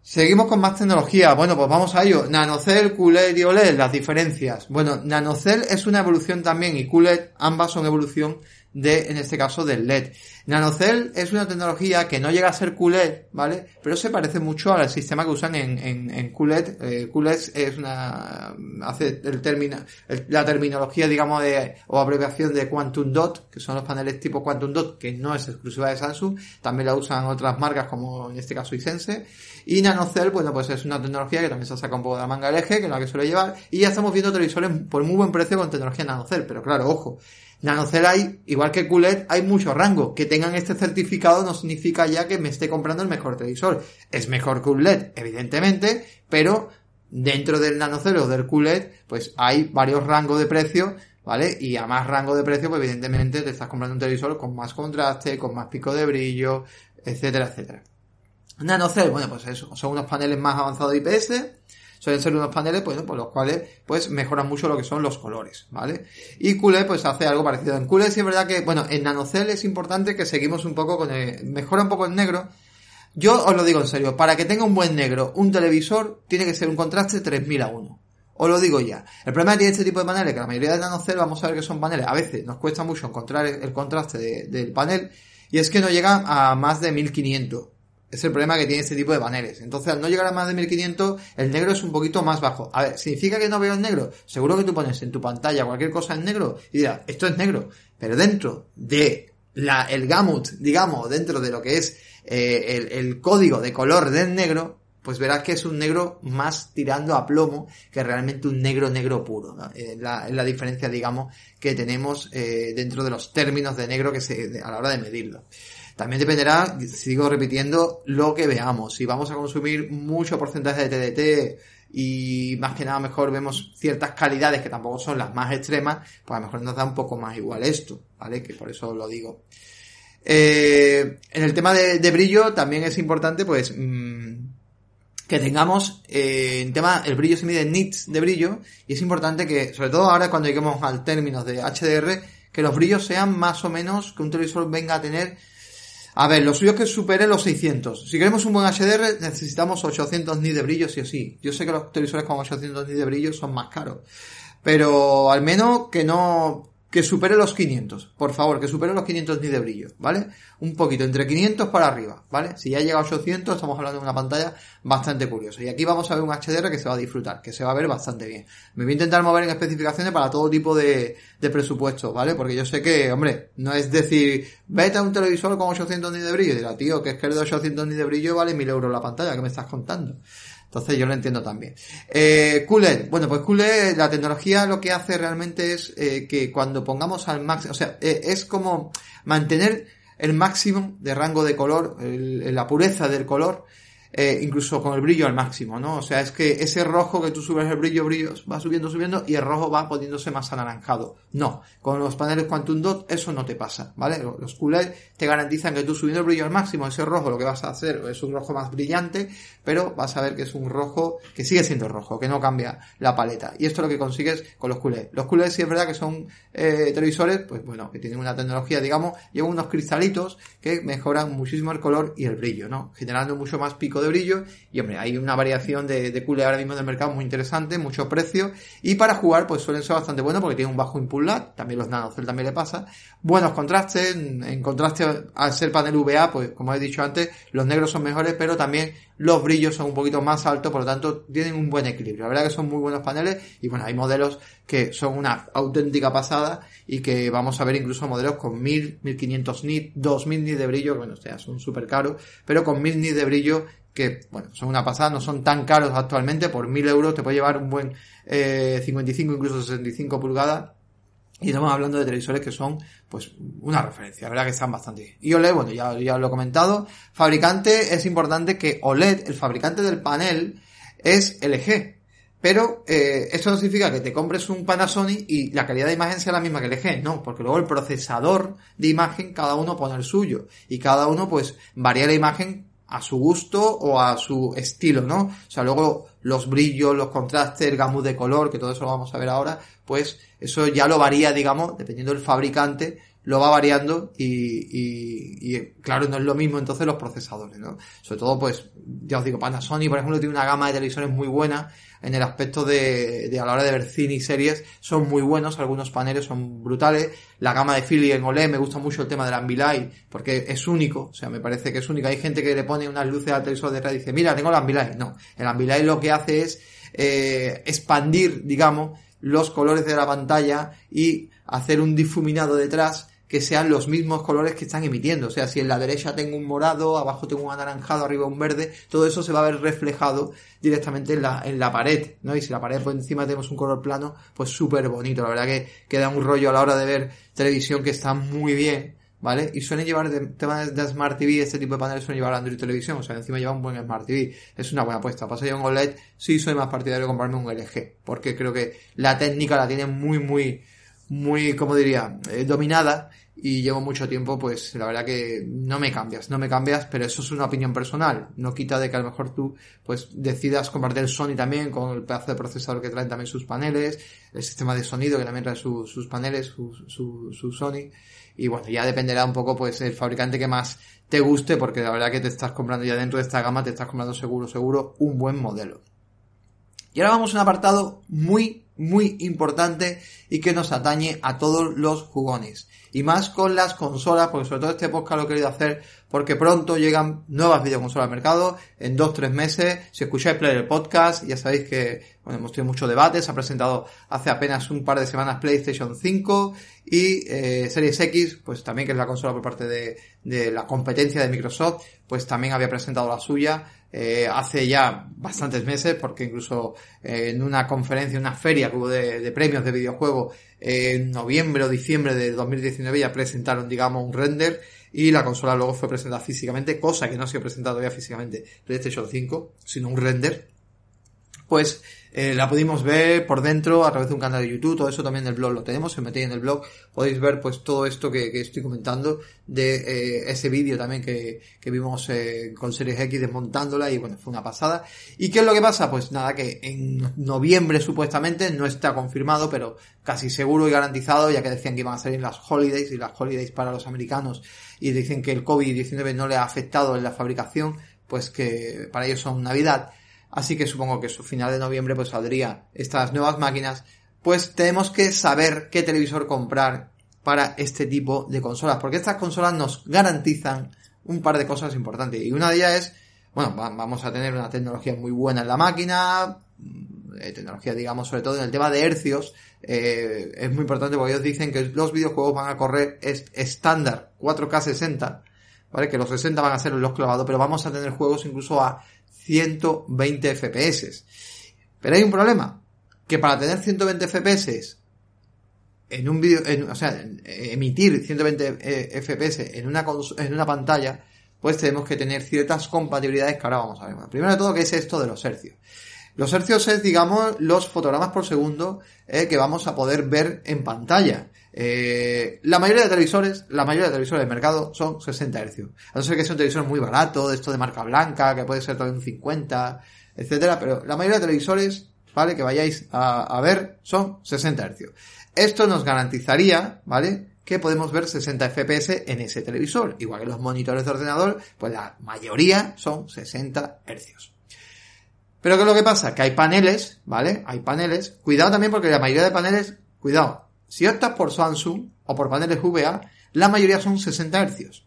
Seguimos con más tecnología. Bueno, pues vamos a ello. Nanocell, QLED y OLED, las diferencias. Bueno, Nanocell es una evolución también y QLED ambas son evolución de, en este caso, del LED. Nanocell es una tecnología que no llega a ser QLED, ¿vale? Pero se parece mucho al sistema que usan en, en, en QLED. Eh, QLED es una, hace el término, la terminología, digamos, de, o abreviación de Quantum Dot, que son los paneles tipo Quantum Dot, que no es exclusiva de Samsung. También la usan otras marcas como en este caso Isense. Y Nanocell, bueno, pues es una tecnología que también se saca un poco de la manga LG, que es la que suele llevar. Y ya estamos viendo televisores por muy buen precio con tecnología Nanocell. Pero claro, ojo, Nanocell hay, igual que QLED, hay mucho rango. Que tengan este certificado no significa ya que me esté comprando el mejor televisor. Es mejor que un LED, evidentemente, pero dentro del Nanocell o del QLED, pues hay varios rangos de precio, ¿vale? Y a más rango de precio, pues evidentemente te estás comprando un televisor con más contraste, con más pico de brillo, etcétera, etcétera. Nanocell, bueno, pues eso, son unos paneles más avanzados de IPS, suelen ser unos paneles, pues, los cuales, pues, mejoran mucho lo que son los colores, ¿vale? Y QLED, pues, hace algo parecido. En QLED sí es verdad que, bueno, en NanoCell es importante que seguimos un poco con el, mejora un poco el negro. Yo os lo digo en serio, para que tenga un buen negro, un televisor, tiene que ser un contraste 3000 a 1. Os lo digo ya. El problema que tiene este tipo de paneles, que la mayoría de NanoCell vamos a ver que son paneles, a veces nos cuesta mucho encontrar el, contraste del panel, y es que no llegan a más de 1500 es el problema que tiene este tipo de paneles. Entonces, al no llegar a más de 1500, el negro es un poquito más bajo. A ver, ¿significa que no veo el negro? Seguro que tú pones en tu pantalla cualquier cosa en negro y dirás, esto es negro. Pero dentro de la, el gamut, digamos, dentro de lo que es eh, el, código de color del negro, pues verás que es un negro más tirando a plomo que realmente un negro negro puro. Es la, la, diferencia, digamos, que tenemos eh, dentro de los términos de negro que se, a la hora de medirlo. También dependerá, sigo repitiendo, lo que veamos. Si vamos a consumir mucho porcentaje de TDT y más que nada mejor vemos ciertas calidades que tampoco son las más extremas, pues a lo mejor nos da un poco más igual esto, ¿vale? Que por eso lo digo. Eh, en el tema de, brillo también es importante, pues, mm, que tengamos eh, en tema, el brillo se mide en nits de brillo y es importante que, sobre todo ahora cuando lleguemos al término de HDR, que los brillos sean más o menos, que un televisor venga a tener a ver, lo suyo es que supere los 600. Si queremos un buen HDR, necesitamos 800 nits de brillo, sí o sí. Yo sé que los televisores con 800 nits de brillo son más caros. Pero al menos que no, que supere los 500. Por favor, que supere los 500 nits de brillo, ¿vale? Un poquito, entre 500 para arriba, ¿vale? Si ya llega a 800, estamos hablando de una pantalla bastante curiosa. Y aquí vamos a ver un HDR que se va a disfrutar, que se va a ver bastante bien. Me voy a intentar mover en especificaciones para todo tipo de, de presupuesto, ¿vale? Porque yo sé que, hombre, no es decir, vete a un televisor con 800 nits de brillo y dirá, tío, que es que el de 800 nits de brillo vale 1000 euros la pantalla, ¿qué me estás contando? Entonces yo lo entiendo también. Eh, QLED. Bueno, pues QLED, la tecnología lo que hace realmente es eh, que cuando pongamos al máximo, o sea, eh, es como mantener el máximo de rango de color, la pureza del color, eh, incluso con el brillo al máximo, ¿no? O sea, es que ese rojo que tú subes el brillo, brillo, va subiendo, subiendo y el rojo va poniéndose más anaranjado. No, con los paneles Quantum Dot eso no te pasa, ¿vale? Los QLED te garantizan que tú subiendo el brillo al máximo, ese rojo lo que vas a hacer es un rojo más brillante, pero vas a ver que es un rojo que sigue siendo rojo, que no cambia la paleta. Y esto es lo que consigues con los QLED. Los QLED sí es verdad que son eh, televisores, pues bueno, que tienen una tecnología, digamos, llevan unos cristalitos que mejoran muchísimo el color y el brillo, ¿no? Generando mucho más pico brillo. Y hombre, hay una variación de, de ahora mismo en el mercado muy interesante, mucho precio. Y para jugar pues suelen ser bastante buenos porque tienen un bajo input lag, también los nanocell también le pasa, buenos contrastes, en contraste al ser panel VA, pues como he dicho antes, los negros son mejores, pero también los brillos son un poquito más altos, por lo tanto tienen un buen equilibrio. La verdad que son muy buenos paneles y bueno, hay modelos que son una auténtica pasada y que vamos a ver incluso modelos con 1000, 1500 nits, 2000 nits de brillo, bueno, o sea, son súper caros, pero con 1000 nits de brillo que, bueno, son una pasada, no son tan caros actualmente, por 1000 euros te puede llevar un buen eh, 55, incluso 65 pulgadas y estamos hablando de televisores que son, pues, una referencia, la verdad que están bastante. Y OLED, bueno, ya, ya lo he comentado. Fabricante, es importante que OLED, el fabricante del panel, es LG. Pero eh, esto no significa que te compres un Panasonic y la calidad de imagen sea la misma que LG, no, porque luego el procesador de imagen cada uno pone el suyo y cada uno pues varía la imagen a su gusto o a su estilo, ¿no? O sea, luego los brillos, los contrastes, el gamut de color, que todo eso lo vamos a ver ahora, pues eso ya lo varía, digamos, dependiendo del fabricante, lo va variando y, y, y, claro, no es lo mismo entonces los procesadores, ¿no? Sobre todo, pues, ya os digo, Panasonic, por ejemplo, tiene una gama de televisores muy buena en el aspecto de, de a la hora de ver cine y series, son muy buenos, algunos paneles son brutales, la gama de Philips en OLED, me gusta mucho el tema del Ambilight, porque es único, o sea, me parece que es único, hay gente que le pone unas luces al televisor detrás y dice, mira, tengo el Ambilight, no, el Ambilight lo que hace es eh, expandir, digamos, los colores de la pantalla y hacer un difuminado detrás que sean los mismos colores que están emitiendo. O sea, si en la derecha tengo un morado, abajo tengo un anaranjado, arriba un verde, todo eso se va a ver reflejado directamente en la, en la pared, ¿no? Y si la pared por encima tenemos un color plano, pues súper bonito. La verdad que queda un rollo a la hora de ver televisión que está muy bien. ¿Vale? Y suelen llevar de temas de Smart TV, este tipo de paneles suelen llevar Android Televisión, o sea, encima lleva un buen Smart TV. Es una buena apuesta. Pasa yo un OLED, sí soy más partidario de comprarme un LG, porque creo que la técnica la tiene muy, muy, muy, como diría, eh, dominada y llevo mucho tiempo, pues la verdad que no me cambias, no me cambias, pero eso es una opinión personal. No quita de que a lo mejor tú, pues decidas compartir Sony también con el pedazo de procesador que traen también sus paneles, el sistema de sonido que también trae sus paneles, su, su, su Sony. Y bueno, ya dependerá un poco, pues, el fabricante que más te guste, porque la verdad que te estás comprando ya dentro de esta gama, te estás comprando seguro, seguro, un buen modelo. Y ahora vamos a un apartado muy, muy importante y que nos atañe a todos los jugones y más con las consolas, porque sobre todo este podcast lo he querido hacer porque pronto llegan nuevas videoconsolas al mercado, en dos, tres meses, si escucháis Player el podcast, ya sabéis que, hemos tenido mucho debate, se ha presentado hace apenas un par de semanas PlayStation 5 y eh, Series X, pues también que es la consola por parte de, de la competencia de Microsoft, pues también había presentado la suya, eh, hace ya bastantes meses, porque incluso eh, en una conferencia, una feria que hubo de, premios de videojuegos en noviembre o diciembre de 2019 ya presentaron, digamos, un render y la consola luego fue presentada físicamente, cosa que no se ha presentado ya físicamente PlayStation 5, sino un render. Pues eh, la pudimos ver por dentro a través de un canal de YouTube, todo eso también en el blog lo tenemos, si metéis en el blog podéis ver pues todo esto que, que estoy comentando de eh, ese vídeo también que, que vimos eh, con Series X desmontándola y bueno, fue una pasada. ¿Y qué es lo que pasa? Pues nada, que en noviembre supuestamente no está confirmado, pero casi seguro y garantizado, ya que decían que iban a salir las holidays y las holidays para los americanos y dicen que el COVID-19 no le ha afectado en la fabricación, pues que para ellos son Navidad Así que supongo que su final de noviembre pues saldría estas nuevas máquinas. Pues tenemos que saber qué televisor comprar para este tipo de consolas. Porque estas consolas nos garantizan un par de cosas importantes. Y una de ellas es, bueno, vamos a tener una tecnología muy buena en la máquina. Eh, tecnología, digamos, sobre todo en el tema de hercios. Eh, es muy importante porque ellos dicen que los videojuegos van a correr estándar 4K 60. ¿Vale? Que los 60 van a ser los clavados, pero vamos a tener juegos incluso a 120 FPS. Pero hay un problema, que para tener 120 FPS en un vídeo, o sea, emitir 120 FPS en una, en una pantalla, pues tenemos que tener ciertas compatibilidades que ahora vamos a ver. primero de todo, ¿qué es esto de los hercios? Los hercios es, digamos, los fotogramas por segundo eh, que vamos a poder ver en pantalla. Eh, la mayoría de televisores, la mayoría de televisores del mercado son 60 hercios. A no ser que sea un televisor muy barato, de esto de marca blanca, que puede ser todo un 50, etcétera, pero la mayoría de televisores, ¿vale? Que vayáis a, a ver son 60 hercios. Esto nos garantizaría, ¿vale? que podemos ver 60 FPS en ese televisor. Igual que los monitores de ordenador, pues la mayoría son 60 Hz. Pero ¿qué es lo que pasa? Que hay paneles, ¿vale? Hay paneles. Cuidado también porque la mayoría de paneles, cuidado, si optas por Samsung o por paneles VA, la mayoría son 60 Hz.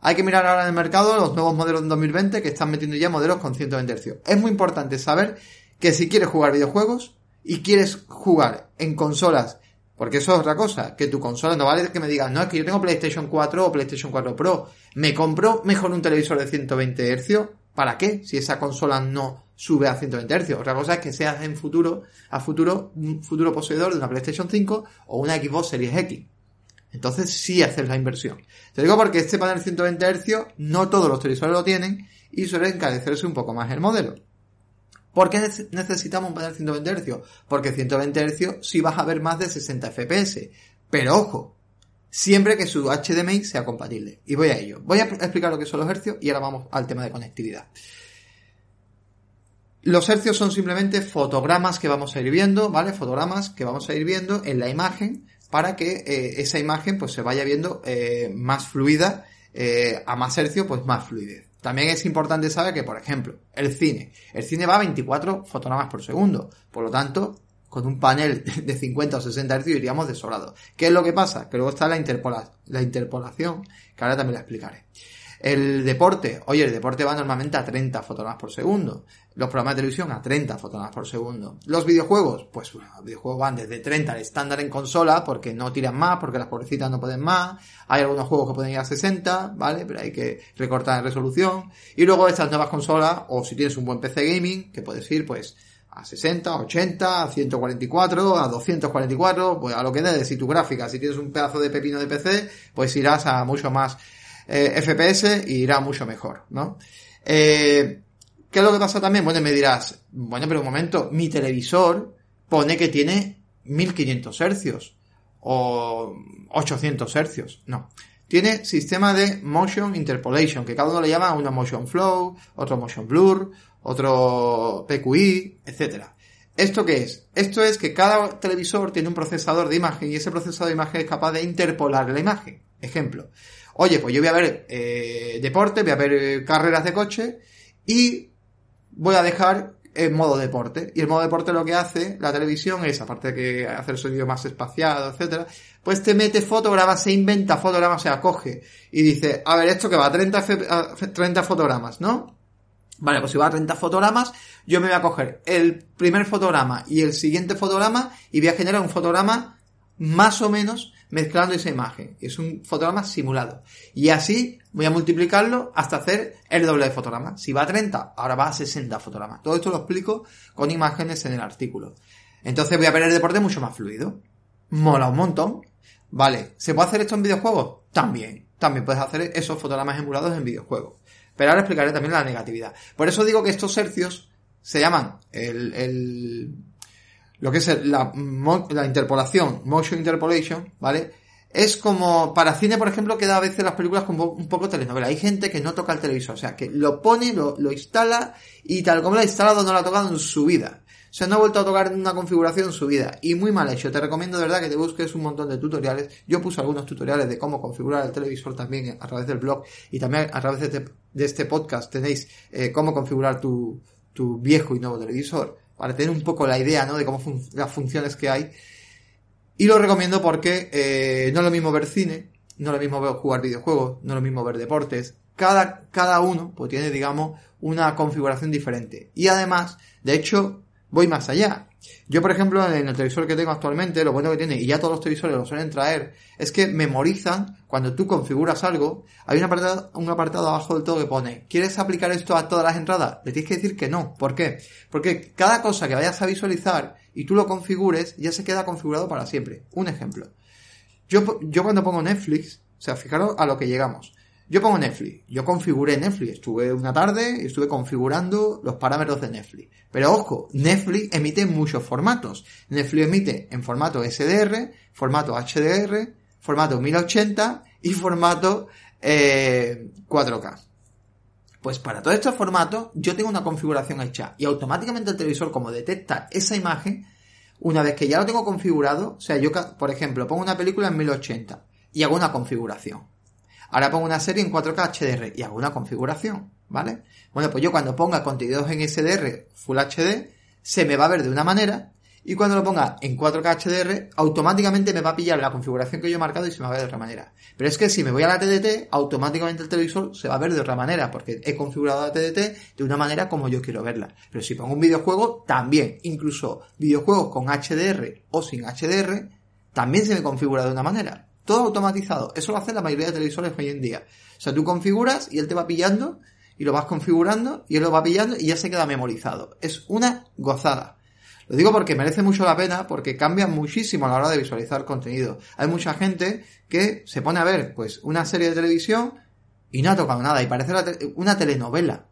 Hay que mirar ahora en el mercado los nuevos modelos de 2020 que están metiendo ya modelos con 120 Hz. Es muy importante saber que si quieres jugar videojuegos y quieres jugar en consolas, porque eso es otra cosa, que tu consola no vale que me digas, no, es que yo tengo PlayStation 4 o PlayStation 4 Pro, me compro mejor un televisor de 120 Hz, ¿para qué? Si esa consola no sube a 120 Hz. Otra cosa es que seas en futuro, a futuro, un futuro poseedor de una PlayStation 5 o una Xbox Series X. Entonces sí haces la inversión. Te digo porque este panel 120 Hz no todos los televisores lo tienen y suele encarecerse un poco más el modelo. ¿Por qué necesitamos un panel 120 Hz? Porque 120 Hz sí vas a ver más de 60 FPS. Pero ojo, siempre que su HDMI sea compatible. Y voy a ello. Voy a explicar lo que son los hercios y ahora vamos al tema de conectividad. Los hercios son simplemente fotogramas que vamos a ir viendo, ¿vale? Fotogramas que vamos a ir viendo en la imagen para que eh, esa imagen pues se vaya viendo eh, más fluida, eh, a más hercio pues más fluidez. También es importante saber que, por ejemplo, el cine. El cine va a 24 fotogramas por segundo. Por lo tanto, con un panel de 50 o 60 hercios iríamos de sobrado. ¿Qué es lo que pasa? Que luego está la, la interpolación, que ahora también la explicaré. El deporte, oye, el deporte va normalmente a 30 fotogramas por segundo. Los programas de televisión a 30 fotogramas por segundo. Los videojuegos, pues los videojuegos van desde 30 al estándar en consola porque no tiran más, porque las pobrecitas no pueden más. Hay algunos juegos que pueden ir a 60, ¿vale? Pero hay que recortar en resolución. Y luego estas nuevas consolas, o si tienes un buen PC gaming, que puedes ir pues a 60, 80, a 144, a 244, pues a lo que dé, si tu gráfica, si tienes un pedazo de pepino de PC, pues irás a mucho más eh, FPS y irá mucho mejor, ¿no? Eh, ¿Qué es lo que pasa también? Bueno, me dirás, bueno, pero un momento, mi televisor pone que tiene 1500 hercios o 800 hercios. No. Tiene sistema de motion interpolation, que cada uno le llama uno motion flow, otro motion blur, otro PQI, etcétera. ¿Esto qué es? Esto es que cada televisor tiene un procesador de imagen y ese procesador de imagen es capaz de interpolar la imagen. Ejemplo, Oye, pues yo voy a ver eh, deporte, voy a ver eh, carreras de coche y voy a dejar en modo deporte. Y el modo deporte lo que hace la televisión es, aparte de que hacer sonido más espaciado, etcétera, pues te mete fotogramas, se inventa fotogramas, se acoge y dice, a ver, esto que va a 30, 30 fotogramas, ¿no? Vale, pues si va a 30 fotogramas, yo me voy a coger el primer fotograma y el siguiente fotograma y voy a generar un fotograma más o menos mezclando esa imagen. Es un fotograma simulado. Y así voy a multiplicarlo hasta hacer el doble de fotograma. Si va a 30, ahora va a 60 fotogramas. Todo esto lo explico con imágenes en el artículo. Entonces voy a ver el deporte mucho más fluido. Mola un montón. Vale, ¿se puede hacer esto en videojuegos? También. También puedes hacer esos fotogramas emulados en videojuegos. Pero ahora explicaré también la negatividad. Por eso digo que estos hercios se llaman el, el lo que es la, la interpolación, motion interpolation, ¿vale? Es como, para cine, por ejemplo, queda a veces las películas como un poco telenovela. Hay gente que no toca el televisor, o sea, que lo pone, lo, instala y tal como lo ha instalado no lo ha tocado en su vida. O sea, no ha vuelto a tocar una configuración en su vida. Y muy mal hecho. Te recomiendo de verdad que te busques un montón de tutoriales. Yo puse algunos tutoriales de cómo configurar el televisor también a través del blog y también a través de este, de este podcast tenéis eh, cómo configurar tu, tu viejo y nuevo televisor para tener un poco la idea, ¿no? De cómo las funciones que hay. Y lo recomiendo porque eh, no es lo mismo ver cine, no es lo mismo ver, jugar videojuegos, no es lo mismo ver deportes. Cada, cada uno pues tiene, digamos, una configuración diferente. Y además, de hecho, voy más allá. Yo, por ejemplo, en el televisor que tengo actualmente, lo bueno que tiene, y ya todos los televisores lo suelen traer, es que memorizan, cuando tú configuras algo, hay un apartado, un apartado abajo del todo que pone, ¿quieres aplicar esto a todas las entradas? Le tienes que decir que no. ¿Por qué? Porque cada cosa que vayas a visualizar y tú lo configures, ya se queda configurado para siempre. Un ejemplo. Yo, yo cuando pongo Netflix, o sea, fijaros a lo que llegamos. Yo pongo Netflix. Yo configuré Netflix. Estuve una tarde y estuve configurando los parámetros de Netflix. Pero ojo, Netflix emite muchos formatos. Netflix emite en formato SDR, formato HDR, formato 1080 y formato 4K. Eh, pues para todos estos formatos yo tengo una configuración hecha y automáticamente el televisor como detecta esa imagen, una vez que ya lo tengo configurado, o sea, yo por ejemplo pongo una película en 1080 y hago una configuración. Ahora pongo una serie en 4K HDR y hago una configuración, ¿vale? Bueno, pues yo cuando ponga contenidos en SDR Full HD, se me va a ver de una manera y cuando lo ponga en 4K HDR, automáticamente me va a pillar la configuración que yo he marcado y se me va a ver de otra manera. Pero es que si me voy a la TDT, automáticamente el televisor se va a ver de otra manera, porque he configurado la TDT de una manera como yo quiero verla. Pero si pongo un videojuego, también, incluso videojuegos con HDR o sin HDR, también se me configura de una manera. Todo automatizado. Eso lo hace la mayoría de televisores hoy en día. O sea, tú configuras y él te va pillando y lo vas configurando y él lo va pillando y ya se queda memorizado. Es una gozada. Lo digo porque merece mucho la pena, porque cambia muchísimo a la hora de visualizar contenido. Hay mucha gente que se pone a ver, pues, una serie de televisión y no ha tocado nada, y parece una telenovela.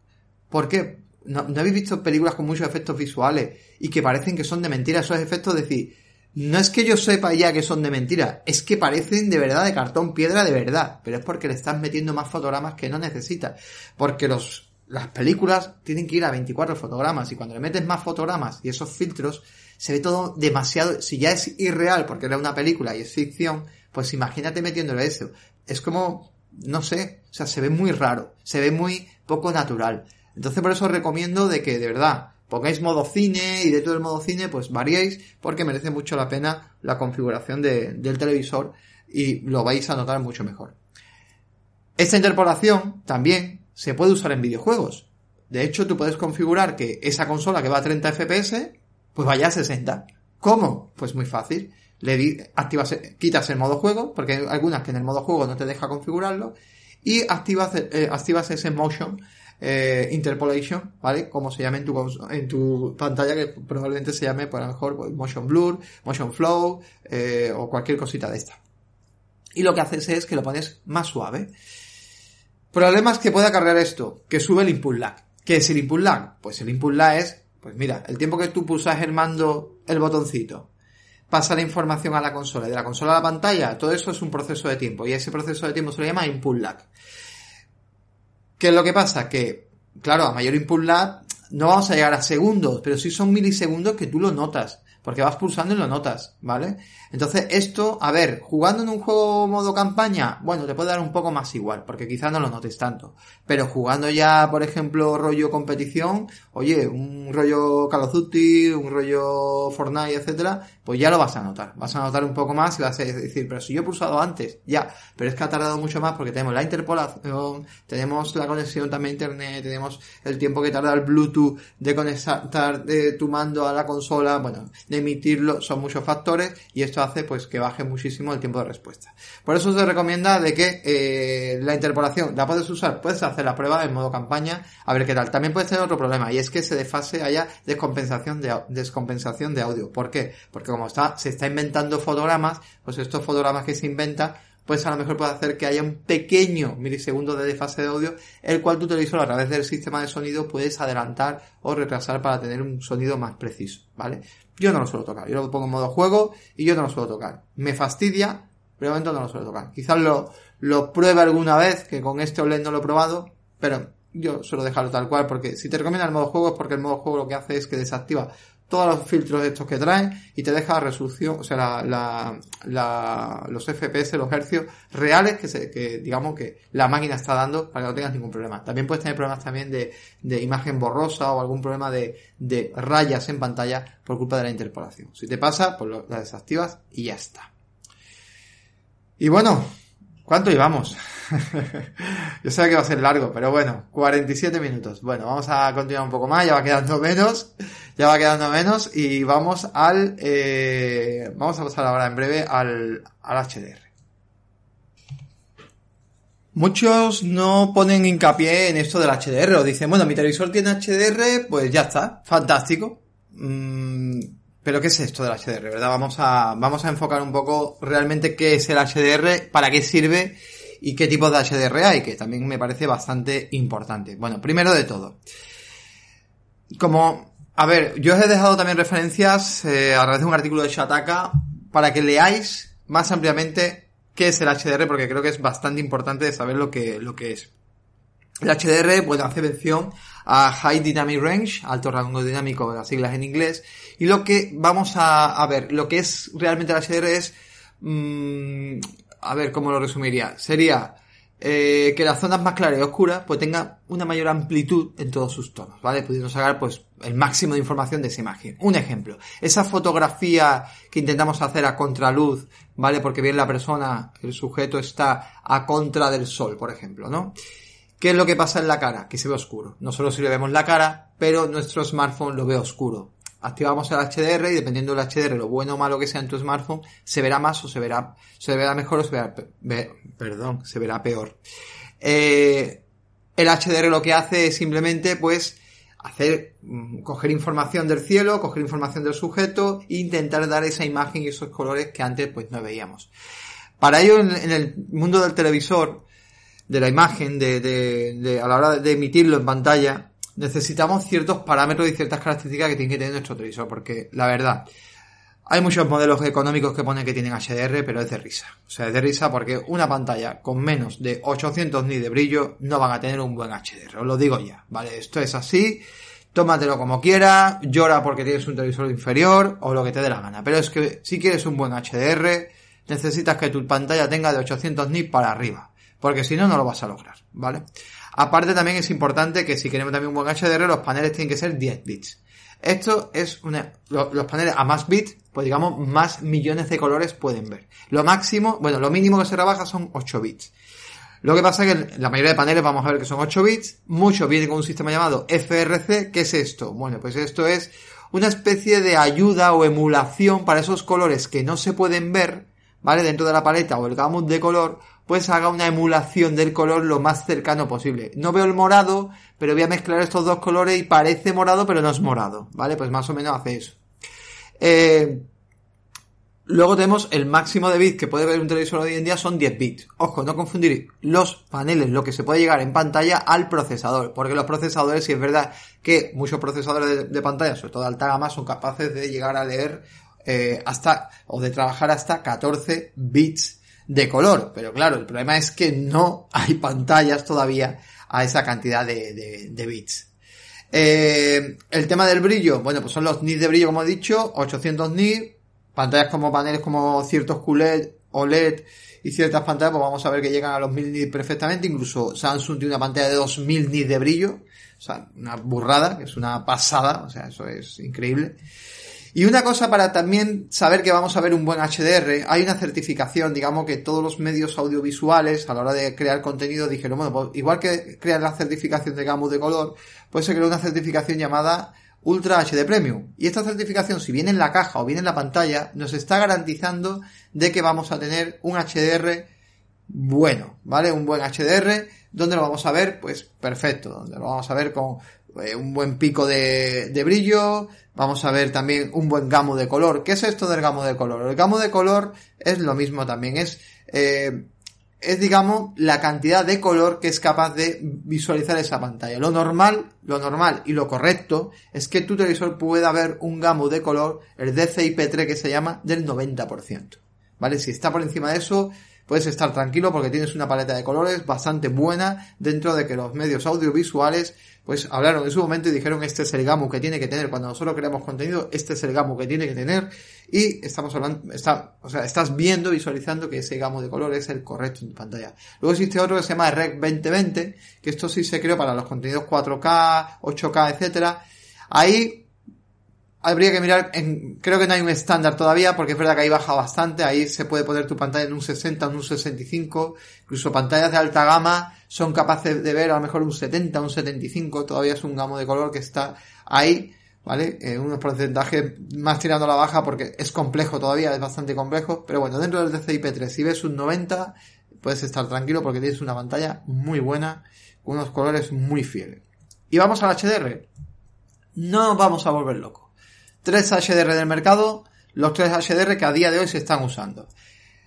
¿Por qué? ¿No, habéis visto películas con muchos efectos visuales y que parecen que son de mentira esos efectos? Decir, no es que yo sepa ya que son de mentira, es que parecen de verdad de cartón piedra de verdad, pero es porque le estás metiendo más fotogramas que no necesitas. Porque los las películas tienen que ir a 24 fotogramas y cuando le metes más fotogramas y esos filtros, se ve todo demasiado, si ya es irreal porque era una película y es ficción, pues imagínate metiéndole eso. Es como, no sé, o sea, se ve muy raro, se ve muy poco natural. Entonces por eso recomiendo de que de verdad pongáis modo cine y de todo el modo cine pues variéis porque merece mucho la pena la configuración del televisor y lo vais a notar mucho mejor. Esta interpolación también se puede usar en videojuegos. De hecho, tú puedes configurar que esa consola que va a 30 FPS, pues vaya a 60. ¿Cómo? Pues muy fácil. Le activas, quitas el modo juego, porque hay algunas que en el modo juego no te deja configurarlo, y activas, eh, activas ese motion eh, interpolation, ¿vale? Como se llama en tu, en tu pantalla, que probablemente se llame, por lo mejor, pues, motion blur, motion flow, eh, o cualquier cosita de esta. Y lo que haces es que lo pones más suave. Problemas que pueda cargar esto, que sube el input lag. ¿Qué es el input lag? Pues el input lag es, pues mira, el tiempo que tú pulsas el mando, el botoncito, pasa la información a la consola, de la consola a la pantalla, todo eso es un proceso de tiempo, y ese proceso de tiempo se le llama input lag. ¿Qué es lo que pasa? Que, claro, a mayor input lag, no vamos a llegar a segundos, pero sí son milisegundos que tú lo notas porque vas pulsando y lo notas, ¿vale? Entonces esto, a ver, jugando en un juego modo campaña, bueno, te puede dar un poco más igual, porque quizás no lo notes tanto. Pero jugando ya, por ejemplo, rollo competición, oye, un rollo Call of Duty, un rollo Fortnite, etcétera, pues ya lo vas a notar. Vas a notar un poco más y vas a decir, pero si yo he pulsado antes, ya, pero es que ha tardado mucho más porque tenemos la interpolación, tenemos la conexión también a internet, tenemos el tiempo que tarda el Bluetooth de conectar de tu mando a la consola, bueno, de emitirlo, son muchos factores y esto hace pues que baje muchísimo el tiempo de respuesta. Por eso se recomienda de que eh, la interpolación la puedes usar, puedes hacer la prueba en modo campaña, a ver qué tal. También puedes tener otro problema y es que se desfase haya descompensación de, descompensación de audio. ¿Por qué? Porque como está, se está inventando fotogramas, pues estos fotogramas que se inventan pues a lo mejor puede hacer que haya un pequeño milisegundo de desfase de audio, el cual tu televisor a través del sistema de sonido puedes adelantar o retrasar para tener un sonido más preciso, ¿vale? Yo no lo suelo tocar, yo lo pongo en modo juego y yo no lo suelo tocar. Me fastidia, pero de momento no lo suelo tocar. Quizás lo, lo pruebe alguna vez, que con este OLED no lo he probado, pero yo suelo dejarlo tal cual, porque si te recomienda el modo juego es porque el modo juego lo que hace es que desactiva todos los filtros estos que traen y te deja la resolución, o sea, la, la, la, los FPS, los hercios reales que, se, que digamos que la máquina está dando para que no tengas ningún problema. También puedes tener problemas también de, de imagen borrosa o algún problema de, de rayas en pantalla por culpa de la interpolación. Si te pasa, pues lo, la desactivas y ya está. Y bueno, ¿cuánto llevamos? Yo sé que va a ser largo, pero bueno, 47 minutos. Bueno, vamos a continuar un poco más, ya va quedando menos, ya va quedando menos y vamos al, eh, vamos a pasar ahora en breve al, al HDR. Muchos no ponen hincapié en esto del HDR o dicen, bueno, mi televisor tiene HDR, pues ya está, fantástico. Mm, pero ¿qué es esto del HDR, verdad? Vamos a, vamos a enfocar un poco realmente qué es el HDR, para qué sirve y qué tipo de HDR hay, que también me parece bastante importante. Bueno, primero de todo, como, a ver, yo os he dejado también referencias eh, a través de un artículo de Shataka para que leáis más ampliamente qué es el HDR, porque creo que es bastante importante saber lo que, lo que es. El HDR, bueno, hace mención a High Dynamic Range, alto rango dinámico, las siglas en inglés, y lo que vamos a, ver, lo que es realmente el HDR es, mm, a ver cómo lo resumiría, sería eh, que las zonas más claras y oscuras pues tengan una mayor amplitud en todos sus tonos, ¿vale? Pudiendo sacar pues el máximo de información de esa imagen. Un ejemplo, esa fotografía que intentamos hacer a contraluz, ¿vale? Porque bien la persona, el sujeto está a contra del sol, por ejemplo, ¿no? ¿Qué es lo que pasa en la cara? Que se ve oscuro. No solo si le vemos la cara, pero nuestro smartphone lo ve oscuro. Activamos el HDR y dependiendo del HDR, lo bueno o malo que sea en tu smartphone, se verá más o se verá, se verá mejor o se verá, perdón, se verá peor. Eh, el HDR lo que hace es simplemente, pues, hacer, mm, coger información del cielo, coger información del sujeto e intentar dar esa imagen y esos colores que antes, pues, no veíamos. Para ello, en el mundo del televisor, de la imagen, de, de, a la hora de emitirlo en pantalla, necesitamos ciertos parámetros y ciertas características que tiene que tener nuestro televisor, porque la verdad, hay muchos modelos económicos que ponen que tienen HDR, pero es de risa. O sea, es de risa porque una pantalla con menos de 800 ni de brillo no van a tener un buen HDR, os lo digo ya, ¿vale? Esto es así, tómatelo como quieras, llora porque tienes un televisor inferior o lo que te dé la gana. Pero es que si quieres un buen HDR, necesitas que tu pantalla tenga de 800 nits para arriba porque si no, no lo vas a lograr, ¿vale? Aparte también es importante que si queremos también un buen HDR, los paneles tienen que ser 10 bits. Esto es una, los paneles a más bits, pues digamos, más millones de colores pueden ver. Lo máximo, bueno, lo mínimo que se rebaja son 8 bits. Lo que pasa es que la mayoría de paneles vamos a ver que son 8 bits, muchos vienen con un sistema llamado FRC, ¿qué es esto? Bueno, pues esto es una especie de ayuda o emulación para esos colores que no se pueden ver, ¿vale? Dentro de la paleta o el gamut de color, pues haga una emulación del color lo más cercano posible. No veo el morado, pero voy a mezclar estos dos colores y parece morado, pero no es morado, ¿vale? Pues más o menos hace eso. Eh, luego tenemos el máximo de bits que puede ver un televisor hoy en día son 10 bits. Ojo, no confundir los paneles, lo que se puede llegar en pantalla al procesador, porque los procesadores, si es verdad que muchos procesadores de, pantalla, sobre todo de son capaces de llegar a leer eh, hasta, o de trabajar hasta 14 bits de color. Pero claro, el problema es que no hay pantallas todavía a esa cantidad de, bits. Eh, el tema del brillo, bueno, pues son los nits de brillo, como he dicho, 800 nits, pantallas como paneles como ciertos QLED, OLED y ciertas pantallas, pues vamos a ver que llegan a los 1000 nits perfectamente, incluso Samsung tiene una pantalla de 2000 nits de brillo, o sea, una burrada, que es una pasada, o sea, eso es increíble. Y una cosa para también saber que vamos a ver un buen HDR, hay una certificación, digamos que todos los medios audiovisuales a la hora de crear contenido dijeron, bueno, pues igual que crean la certificación de gamut de color, pues se creó una certificación llamada Ultra HD Premium. Y esta certificación, si viene en la caja o viene en la pantalla, nos está garantizando de que vamos a tener un HDR bueno, ¿vale? Un buen HDR, donde lo vamos a ver, pues perfecto, donde lo vamos a ver con eh, un buen pico de, brillo, vamos a ver también un buen gamo de color. ¿Qué es esto del gamo de color? El gamo de color es lo mismo también, es, eh, es digamos la cantidad de color que es capaz de visualizar esa pantalla. Lo normal, lo normal y lo correcto es que tu televisor pueda ver un gamo de color, el DCI-P3 que se llama, del 90%. ¿Vale? Si está por encima de eso, puedes estar tranquilo porque tienes una paleta de colores bastante buena dentro de que los medios audiovisuales pues hablaron en su momento y dijeron este es el gamo que tiene que tener cuando nosotros creamos contenido, este es el gamo que tiene que tener y estamos hablando, está, o sea, estás viendo, visualizando que ese gamo de colores es el correcto en tu pantalla. Luego existe otro que se llama Rec 2020, que esto sí se creó para los contenidos 4K, 8K, etcétera. Ahí habría que mirar, en, creo que no hay un estándar todavía, porque es verdad que ahí baja bastante, ahí se puede poner tu pantalla en un 60, en un 65, incluso pantallas de alta gama son capaces de ver a lo mejor un 70, un 75, todavía es un gamo de color que está ahí, ¿vale? En unos porcentajes más tirando a la baja porque es complejo todavía, es bastante complejo, pero bueno, dentro del DCI-P3, si ves un 90, puedes estar tranquilo porque tienes una pantalla muy buena, con unos colores muy fieles. Y vamos al HDR. No vamos a volver locos tres HDR del mercado, los tres HDR que a día de hoy se están usando.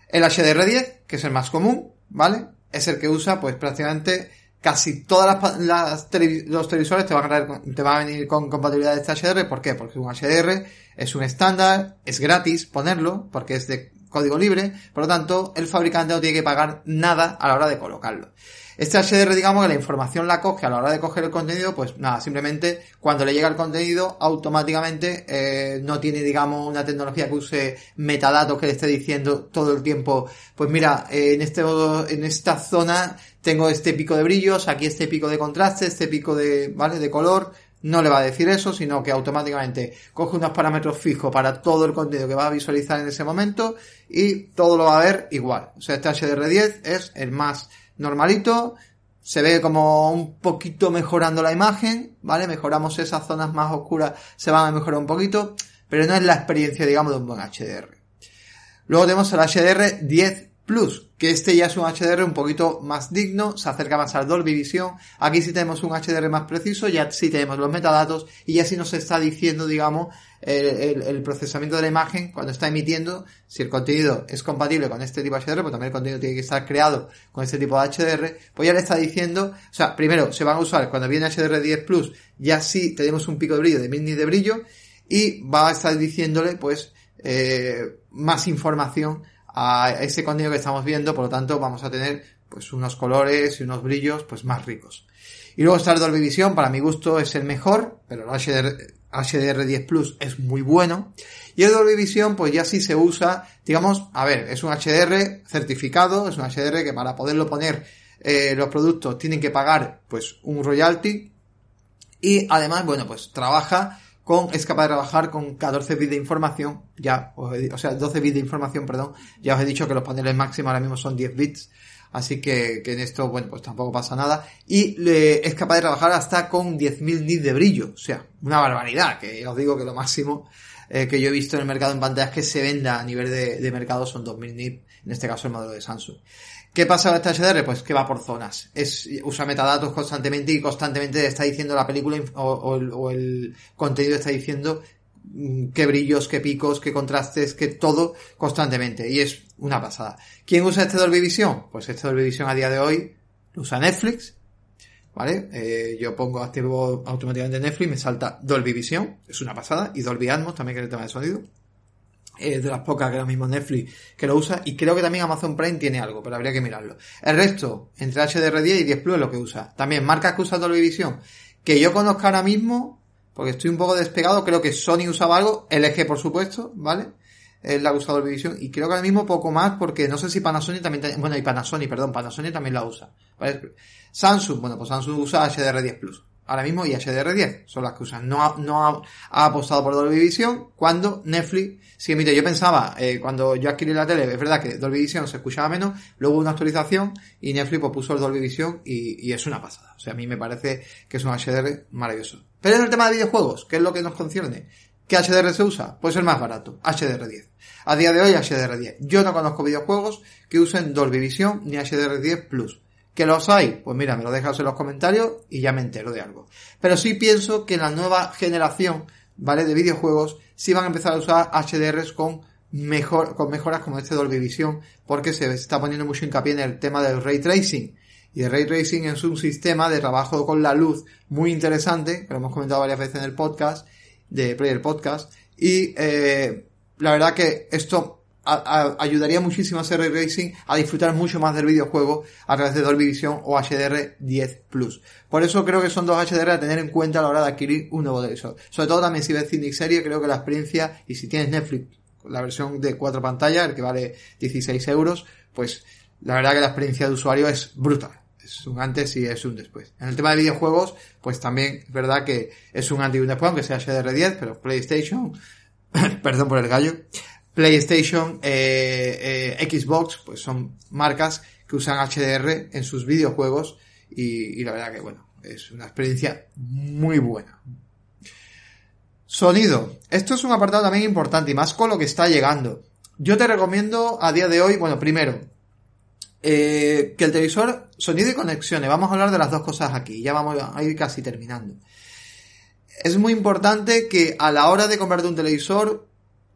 El HDR10, que es el más común, ¿vale? es el que usa pues prácticamente casi todas las, los televisores te van, a te van a venir con compatibilidad de este HDR. ¿Por qué? Porque un HDR es un estándar, es gratis ponerlo, porque es de código libre, por lo tanto, el fabricante no tiene que pagar nada a la hora de colocarlo. Este HDR, digamos que la información la coge a la hora de coger el contenido, pues nada, simplemente cuando le llega el contenido, automáticamente eh, no tiene, digamos, una tecnología que use metadatos que le esté diciendo todo el tiempo, pues mira, en este en esta zona tengo este pico de brillos, aquí este pico de contraste, este pico de, ¿vale? de color, no le va a decir eso, sino que automáticamente coge unos parámetros fijos para todo el contenido que va a visualizar en ese momento y todo lo va a ver igual. O sea, este HDR10 es el más normalito, se ve como un poquito mejorando la imagen, ¿vale? Mejoramos esas zonas más oscuras, se van a mejorar un poquito, pero no es la experiencia, digamos, de un buen HDR. Luego tenemos el HDR 10 Plus, que este ya es un HDR un poquito más digno, se acerca más al Dolby Vision. Aquí sí tenemos un HDR más preciso, ya sí tenemos los metadatos y ya sí nos está diciendo, digamos, el, procesamiento de la imagen cuando está emitiendo, si el contenido es compatible con este tipo de HDR, pues también el contenido tiene que estar creado con este tipo de HDR, pues ya le está diciendo, o sea, primero se van a usar cuando viene HDR 10 Plus, ya sí tenemos un pico de brillo de 1000 de brillo y va a estar diciéndole, pues, eh, más información a ese contenido que estamos viendo, por lo tanto vamos a tener pues unos colores y unos brillos pues más ricos. Y luego está el Dolby Vision, para mi gusto es el mejor, pero el HDR, HDR10 Plus es muy bueno. Y el Dolby Vision pues ya sí se usa, digamos, a ver, es un HDR certificado, es un HDR que para poderlo poner eh, los productos tienen que pagar pues un royalty y además, bueno, pues trabaja con, es capaz de trabajar con 14 bits de información, ya, o sea, 12 bits de información, perdón, ya os he dicho que los paneles máximos ahora mismo son 10 bits, así que, que en esto, bueno, pues tampoco pasa nada, y es capaz de trabajar hasta con 10.000 nits de brillo, o sea, una barbaridad, que os digo que lo máximo eh, que yo he visto en el mercado en pantallas que se venda a nivel de, de mercado son 2.000 nits, en este caso el modelo de Samsung. ¿Qué pasa con este HDR? Pues que va por zonas. Es, usa metadatos constantemente y constantemente está diciendo la película o, el, contenido está diciendo mm, qué brillos, qué picos, qué contrastes, qué todo constantemente. Y es una pasada. ¿Quién usa este Dolby Vision? Pues este Dolby Vision a día de hoy usa Netflix. ¿Vale? Eh, yo pongo activo automáticamente Netflix, me salta Dolby Vision, es una pasada, y Dolby Atmos también que es el tema de sonido es de las pocas que ahora mismo Netflix que lo usa y creo que también Amazon Prime tiene algo, pero habría que mirarlo. El resto, entre HDR10 y 10 Plus es lo que usa. También marcas que usa Dolby Vision, que yo conozco ahora mismo, porque estoy un poco despegado, creo que Sony usaba algo, LG por supuesto, ¿vale? Es la que usa Dolby Vision y creo que ahora mismo poco más porque no sé si Panasonic también, bueno y Panasonic, perdón, Panasonic también la usa. Samsung, bueno pues Samsung usa HDR10 Plus ahora mismo y HDR10 son las que usan. No ha, no ha, apostado por Dolby Vision cuando Netflix sí emite. Yo pensaba, eh, cuando yo adquirí la tele, es verdad que Dolby Vision se escuchaba menos, luego hubo una actualización y Netflix pues, puso el Dolby Vision y, es una pasada. O sea, a mí me parece que es un HDR maravilloso. Pero en el tema de videojuegos, ¿qué es lo que nos concierne? ¿Qué HDR se usa? Pues el más barato, HDR10. A día de hoy HDR10. Yo no conozco videojuegos que usen Dolby Vision ni HDR10 Plus. ¿Que los hay? Pues mira, me lo dejas en los comentarios y ya me entero de algo. Pero sí pienso que la nueva generación, ¿vale? De videojuegos, sí van a empezar a usar HDRs con mejor, con mejoras como este Dolby Vision, porque se está poniendo mucho hincapié en el tema del Ray Tracing. Y el Ray Tracing es un sistema de trabajo con la luz muy interesante, que lo hemos comentado varias veces en el podcast, de Player Podcast, y eh, la verdad que esto ayudaría muchísimo a ray racing a disfrutar mucho más del videojuego a través de Dolby Vision o HDR 10 Plus. Por eso creo que son dos HDR a tener en cuenta a la hora de adquirir un nuevo de esos. Sobre todo también si ves cine serie, creo que la experiencia, y si tienes Netflix, la versión de cuatro pantallas, el que vale 16 euros, pues la verdad que la experiencia de usuario es brutal. Es un antes y es un después. En el tema de videojuegos, pues también es verdad que es un antes y un después, aunque sea HDR10, pero PlayStation, perdón por el gallo, PlayStation, eh, eh, Xbox, pues son marcas que usan HDR en sus videojuegos y, la verdad que bueno, es una experiencia muy buena. Sonido. Esto es un apartado también importante y más con lo que está llegando. Yo te recomiendo a día de hoy, bueno, primero, eh, que el televisor, sonido y conexiones, vamos a hablar de las dos cosas aquí, ya vamos a ir casi terminando. Es muy importante que a la hora de comprarte un televisor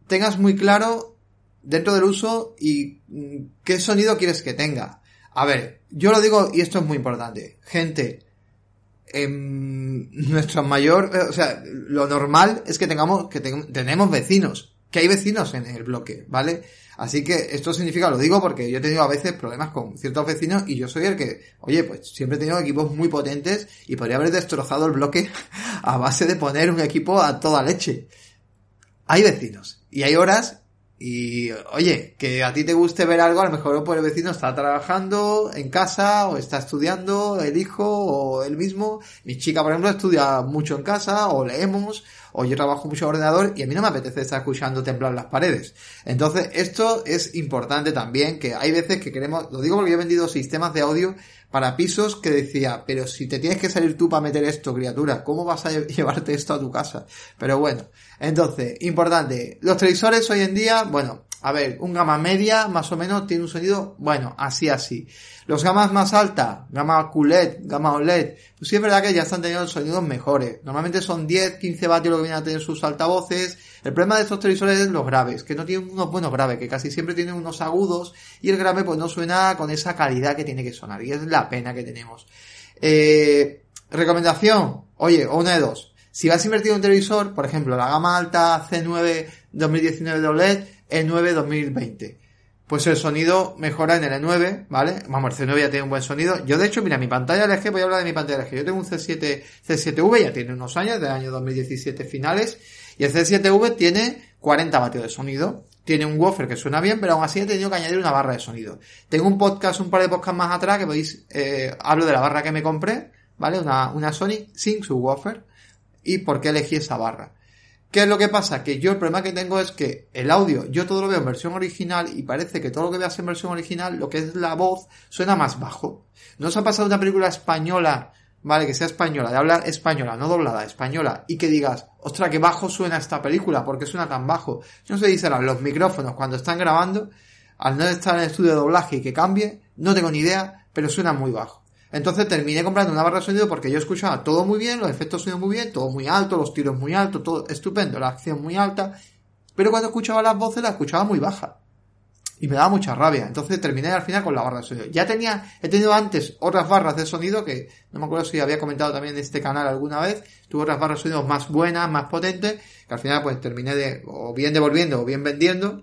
tengas muy claro dentro del uso y mm, qué sonido quieres que tenga. a ver, yo lo digo y esto es muy importante. Gente, em, nuestro mayor, o sea, lo normal es que tengamos, que tenemos vecinos, que hay vecinos en el bloque, ¿vale? Así que esto significa, lo digo porque yo he tenido a veces problemas con ciertos vecinos y yo soy el que, oye, pues siempre he tenido equipos muy potentes y podría haber destrozado el bloque a base de poner un equipo a toda leche. Hay vecinos y hay horas y oye, que a ti te guste ver algo, a lo mejor por el vecino está trabajando en casa o está estudiando, el hijo o él mismo. Mi chica, por ejemplo, estudia mucho en casa o leemos o yo trabajo mucho en ordenador y a mí no me apetece estar escuchando temblar las paredes. Entonces, esto es importante también, que hay veces que queremos, lo digo porque yo he vendido sistemas de audio para pisos que decía, pero si te tienes que salir tú para meter esto, criatura, ¿cómo vas a llevarte esto a tu casa? Pero bueno, entonces, importante, los televisores hoy en día, bueno, a ver, un gama media más o menos tiene un sonido, bueno, así así. Los gamas más altas, gama QLED, gama OLED, pues sí es verdad que ya están teniendo sonidos mejores. Normalmente son 10, 15 vatios lo que vienen a tener sus altavoces. El problema de estos televisores es los graves, que no tienen unos buenos graves, que casi siempre tienen unos agudos y el grave pues no suena con esa calidad que tiene que sonar. Y es la pena que tenemos. Eh, recomendación, oye, una de dos. Si vas a invertir en un televisor, por ejemplo, la gama alta C9 2019 de OLED, E9 2020. Pues el sonido mejora en el E9, ¿vale? Vamos, el C9 ya tiene un buen sonido. Yo, de hecho, mira, mi pantalla LG, voy a hablar de mi pantalla LG. Yo tengo un C7, C7V, ya tiene unos años, del año 2017 finales. Y el C7V tiene 40 vatios de sonido. Tiene un woofer que suena bien, pero aún así he tenido que añadir una barra de sonido. Tengo un podcast, un par de podcasts más atrás, que podéis, eh, hablo de la barra que me compré, ¿vale? Una, una Sony sin su woofer. Y por qué elegí esa barra. ¿Qué es lo que pasa? Que yo el problema que tengo es que el audio, yo todo lo veo en versión original y parece que todo lo que veas en versión original, lo que es la voz, suena más bajo. ¿No os ha pasado una película española, vale, que sea española, de hablar española, no doblada, española, y que digas, ostra, qué bajo suena esta película, porque suena tan bajo? No sé serán los micrófonos cuando están grabando, al no estar en el estudio de doblaje y que cambie, no tengo ni idea, pero suena muy bajo. Entonces terminé comprando una barra de sonido porque yo escuchaba todo muy bien, los efectos sonido muy bien, todo muy alto, los tiros muy altos, todo estupendo, la acción muy alta, pero cuando escuchaba las voces la escuchaba muy baja. Y me daba mucha rabia. Entonces terminé al final con la barra de sonido. Ya tenía, he tenido antes otras barras de sonido que no me acuerdo si había comentado también en este canal alguna vez. Tuve otras barras de sonido más buenas, más potentes, que al final pues terminé de, o bien devolviendo o bien vendiendo.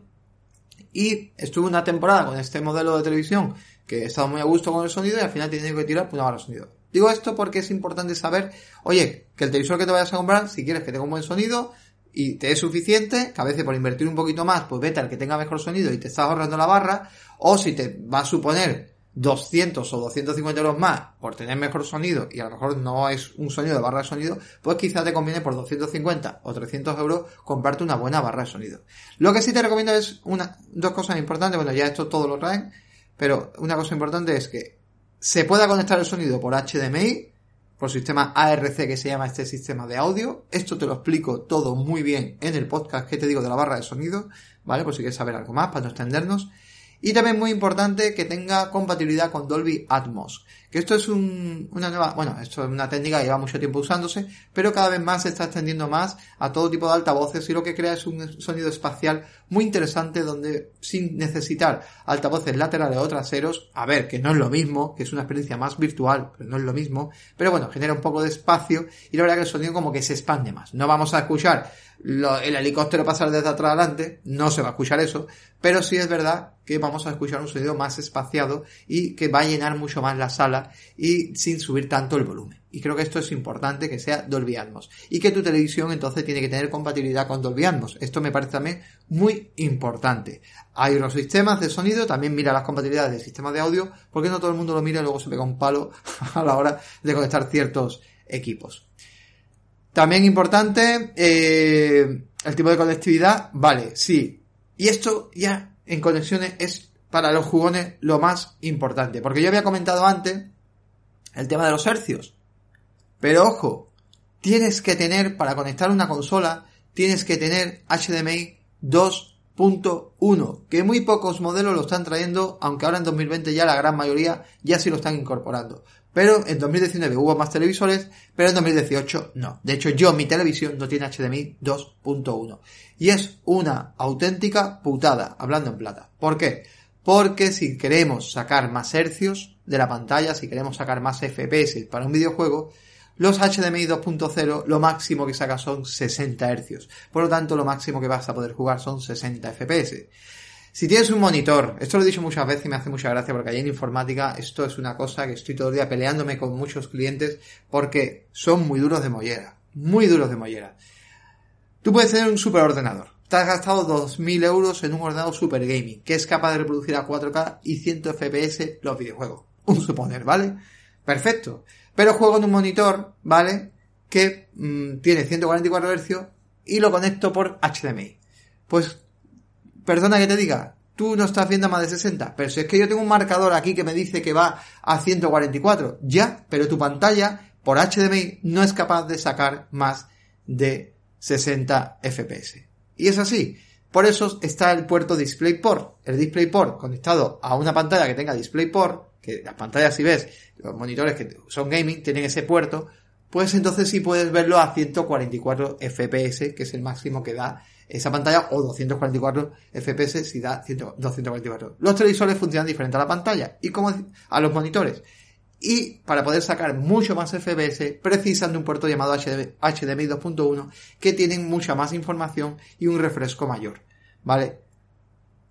Y estuve una temporada con este modelo de televisión que he estado muy a gusto con el sonido y al final tienes que tirar una barra de sonido. Digo esto porque es importante saber, oye, que el televisor que te vayas a comprar, si quieres que tenga un buen sonido y te es suficiente, que a veces por invertir un poquito más, pues vete al que tenga mejor sonido y te estás ahorrando la barra, o si te va a suponer 200 o 250 euros más por tener mejor sonido y a lo mejor no es un sonido de barra de sonido, pues quizá te conviene por 250 o 300 euros comprarte una buena barra de sonido. Lo que sí te recomiendo es una, dos cosas importantes, bueno ya esto todo lo traen, pero una cosa importante es que se pueda conectar el sonido por HDMI, por sistema ARC que se llama este sistema de audio. Esto te lo explico todo muy bien en el podcast que te digo de la barra de sonido, ¿vale? Por si quieres saber algo más para no extendernos. Y también muy importante que tenga compatibilidad con Dolby Atmos. Esto es una nueva, bueno, esto es una técnica que lleva mucho tiempo usándose, pero cada vez más se está extendiendo más a todo tipo de altavoces y lo que crea es un sonido espacial muy interesante donde sin necesitar altavoces laterales o traseros, a ver, que no es lo mismo, que es una experiencia más virtual, pero no es lo mismo, pero bueno, genera un poco de espacio y la verdad que el sonido como que se expande más. No vamos a escuchar el helicóptero pasar desde atrás adelante, no se va a escuchar eso, pero sí es verdad que vamos a escuchar un sonido más espaciado y que va a llenar mucho más la sala y sin subir tanto el volumen. Y creo que esto es importante que sea Dolby Atmos. Y que tu televisión entonces tiene que tener compatibilidad con Dolby Atmos. Esto me parece también muy importante. Hay unos sistemas de sonido, también mira las compatibilidades de sistemas de audio, porque no todo el mundo lo mira y luego se pega un palo a la hora de conectar ciertos equipos. También importante, eh, el tipo de conectividad, vale, sí. Y esto ya en conexiones es para los jugones lo más importante. Porque yo había comentado antes el tema de los hercios. Pero ojo, tienes que tener, para conectar una consola, tienes que tener HDMI 2.1, que muy pocos modelos lo están trayendo, aunque ahora en 2020 ya la gran mayoría ya sí lo están incorporando. Pero en 2019 hubo más televisores, pero en 2018 no. De hecho, yo, mi televisión no tiene HDMI 2.1. Y es una auténtica putada, hablando en plata. ¿Por qué? Porque si queremos sacar más hercios de la pantalla, si queremos sacar más FPS para un videojuego, los HDMI 2.0 lo máximo que saca son 60 Hz. Por lo tanto, lo máximo que vas a poder jugar son 60 FPS. Si tienes un monitor, esto lo he dicho muchas veces y me hace mucha gracia porque allí en informática esto es una cosa que estoy todo el día peleándome con muchos clientes porque son muy duros de mollera. Muy duros de mollera. Tú puedes tener un superordenador. Te has gastado 2.000 euros en un ordenador super gaming que es capaz de reproducir a 4K y 100 FPS los videojuegos. Un suponer, ¿vale? Perfecto. Pero juego en un monitor, ¿vale? Que mm, tiene 144 Hz y lo conecto por HDMI. Pues, perdona que te diga, tú no estás viendo más de 60, pero si es que yo tengo un marcador aquí que me dice que va a 144, ya, pero tu pantalla por HDMI no es capaz de sacar más de 60 FPS. Y es así. Por eso está el puerto DisplayPort. El DisplayPort conectado a una pantalla que tenga DisplayPort que las pantallas si ves, los monitores que son gaming tienen ese puerto, pues entonces sí puedes verlo a 144 FPS, que es el máximo que da esa pantalla, o 244 FPS si da 244. Los televisores funcionan diferente a la pantalla y como a los monitores. Y para poder sacar mucho más FPS, precisan de un puerto llamado HDMI 2.1 que tienen mucha más información y un refresco mayor. ¿Vale?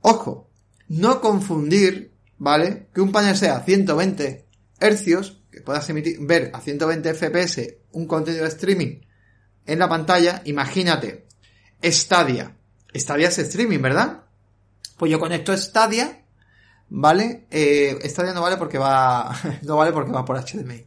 Ojo, no confundir ¿vale? Que un panel sea 120 hercios, que puedas emitir, ver a 120 fps un contenido de streaming en la pantalla, imagínate, Stadia. Stadia es streaming, ¿verdad? Pues yo conecto Stadia, ¿vale? Eh, Stadia no vale porque va, no vale porque va por HDMI.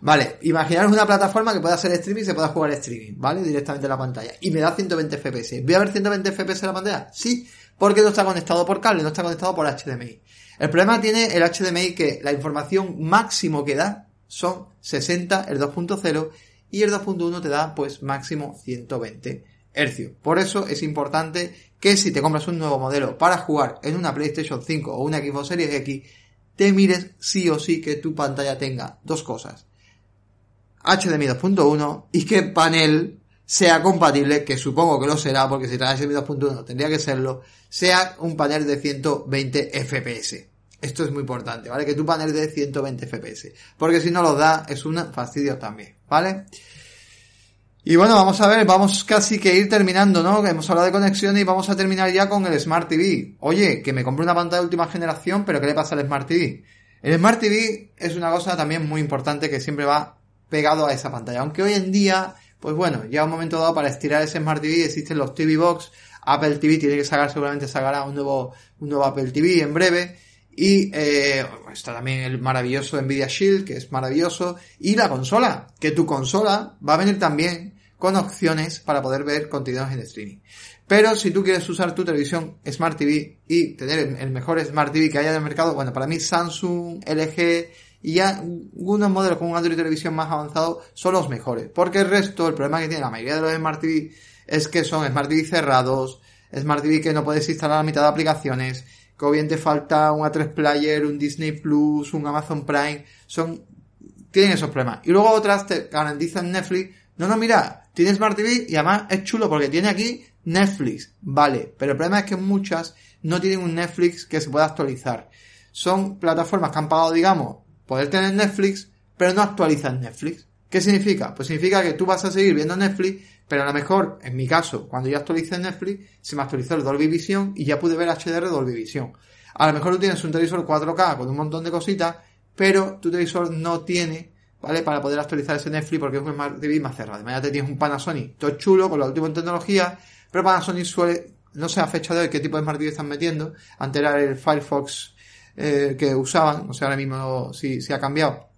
Vale, imaginaros una plataforma que pueda hacer streaming y se pueda jugar streaming, ¿vale? Directamente en la pantalla. Y me da 120 FPS. ¿Voy a ver 120 FPS en la pantalla? Sí, porque no está conectado por cable, no está conectado por HDMI. El problema tiene el HDMI que la información máximo que da son 60, el 2.0 y el 2.1 te da pues máximo 120 Hz. Por eso es importante que si te compras un nuevo modelo para jugar en una PlayStation 5 o una Xbox Series X, te mires sí o sí que tu pantalla tenga dos cosas. HDMI 2.1 y que el panel sea compatible, que supongo que lo será, porque si trae HDMI 2.1 tendría que serlo, sea un panel de 120 FPS. Esto es muy importante, ¿vale? Que tu panel de 120 FPS. Porque si no lo da, es un fastidio también, ¿vale? Y bueno, vamos a ver, vamos casi que ir terminando, ¿no? Hemos hablado de conexión y vamos a terminar ya con el Smart TV. Oye, que me compré una pantalla de última generación, pero ¿qué le pasa al Smart TV? El Smart TV es una cosa también muy importante que siempre va pegado a esa pantalla. Aunque hoy en día, pues bueno, ya un momento dado para estirar ese Smart TV existen los TV Box. Apple TV tiene que sacar, seguramente sacará un nuevo, un nuevo Apple TV en breve. Y eh, está también el maravilloso Nvidia Shield, que es maravilloso. Y la consola, que tu consola va a venir también con opciones para poder ver contenidos en streaming. Pero si tú quieres usar tu televisión Smart TV y tener el mejor Smart TV que haya en el mercado, bueno, para mí Samsung, LG y algunos modelos con un Android televisión más avanzado son los mejores. Porque el resto, el problema que tiene la mayoría de los Smart TV es que son Smart TV cerrados, Smart TV que no puedes instalar a mitad de aplicaciones, que o bien te falta un A3 Player, un Disney Plus, un Amazon Prime, son, tienen esos problemas. Y luego otras te garantizan Netflix, no, no, mira, tiene Smart TV y además es chulo porque tiene aquí Netflix, vale, pero el problema es que muchas no tienen un Netflix que se pueda actualizar. Son plataformas que han pagado, digamos, poder tener Netflix, pero no actualizan Netflix. ¿Qué significa? Pues significa que tú vas a seguir viendo Netflix, pero a lo mejor, en mi caso, cuando yo actualicé Netflix, se me actualizó el Dolby Vision y ya pude ver HDR Dolby Vision. A lo mejor tú tienes un televisor 4K con un montón de cositas, pero tu televisor no tiene, ¿vale? Para poder actualizar ese Netflix porque es un Smart más cerrado. De te tienes un Panasonic todo chulo, con la última tecnología, pero Panasonic suele, no sé a fecha de hoy qué tipo de Smart TV están metiendo. Antes era el Firefox eh, que usaban, o sea, ahora mismo sí, sí ha cambiado.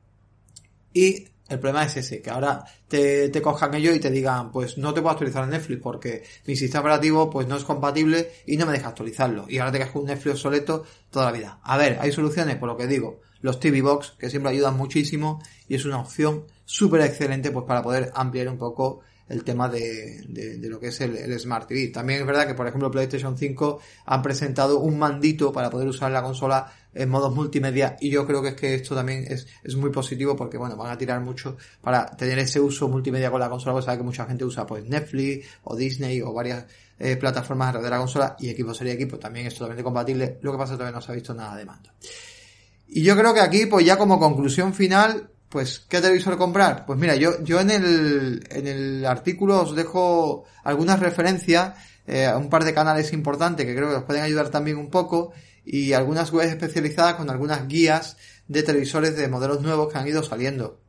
Y el problema es ese, que ahora te, te cojan ellos y te digan, pues no te puedo actualizar en Netflix porque mi sistema operativo pues no es compatible y no me deja actualizarlo. Y ahora te quedas con un Netflix obsoleto toda la vida. A ver, hay soluciones, por lo que digo. Los TV Box, que siempre ayudan muchísimo y es una opción súper excelente pues para poder ampliar un poco el tema de, de, lo que es el, Smart TV. También es verdad que, por ejemplo, PlayStation 5 han presentado un mandito para poder usar la consola en modos multimedia y yo creo que es que esto también es, es muy positivo porque, bueno, van a tirar mucho para tener ese uso multimedia con la consola, pues sabe que mucha gente usa pues Netflix o Disney o varias eh, plataformas de la consola y equipo sería equipo también es totalmente compatible, lo que pasa es que todavía no se ha visto nada de mando. Y yo creo que aquí, pues ya como conclusión final, pues, ¿qué televisor comprar? Pues mira, yo, yo en el, en el artículo os dejo algunas referencias eh, a un par de canales importantes que creo que os pueden ayudar también un poco y algunas webs especializadas con algunas guías de televisores de modelos nuevos que han ido saliendo.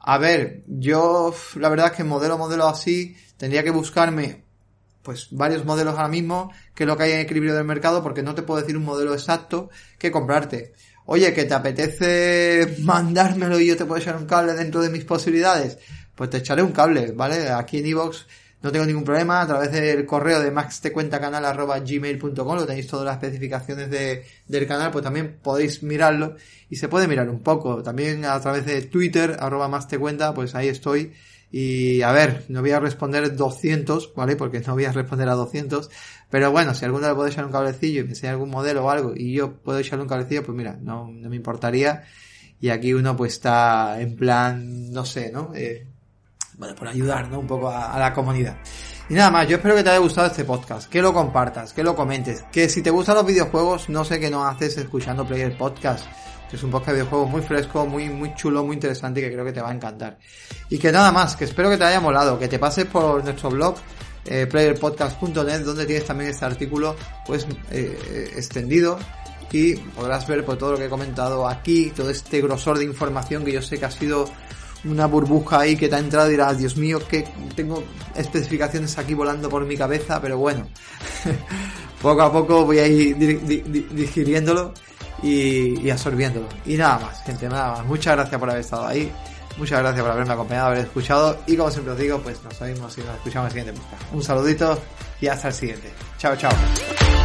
A ver, yo la verdad es que modelo modelo así tendría que buscarme pues varios modelos ahora mismo, que es lo que hay en equilibrio del mercado, porque no te puedo decir un modelo exacto que comprarte. Oye, que te apetece mandármelo y yo te puedo echar un cable dentro de mis posibilidades, pues te echaré un cable, ¿vale? Aquí en iVoox no tengo ningún problema, a través del correo de maxtecuentacanal.gmail.com lo tenéis todas las especificaciones de, del canal, pues también podéis mirarlo y se puede mirar un poco. También a través de Twitter, arroba más cuenta, pues ahí estoy y a ver, no voy a responder 200, ¿vale? Porque no voy a responder a 200. Pero bueno, si alguno le puede echar un cablecillo y me enseña algún modelo o algo y yo puedo echarle un cablecillo, pues mira, no, no me importaría. Y aquí uno pues está en plan, no sé, ¿no? Eh, bueno, por ayudar, ¿no? Un poco a, a la comunidad. Y nada más, yo espero que te haya gustado este podcast, que lo compartas, que lo comentes, que si te gustan los videojuegos, no sé qué no haces escuchando Player Podcast es un podcast de videojuegos muy fresco, muy, muy chulo, muy interesante y que creo que te va a encantar. Y que nada más, que espero que te haya molado, que te pases por nuestro blog eh, playerpodcast.net donde tienes también este artículo pues eh, extendido y podrás ver por todo lo que he comentado aquí, todo este grosor de información que yo sé que ha sido una burbuja ahí que te ha entrado y dirás, Dios mío, que tengo especificaciones aquí volando por mi cabeza, pero bueno, poco a poco voy a ir digiriéndolo y, absorbiéndolo. Y nada más, gente, nada más. Muchas gracias por haber estado ahí. Muchas gracias por haberme acompañado, haber escuchado. Y como siempre os digo, pues nos vemos y nos escuchamos en el siguiente podcast. Un saludito y hasta el siguiente. Chao, chao.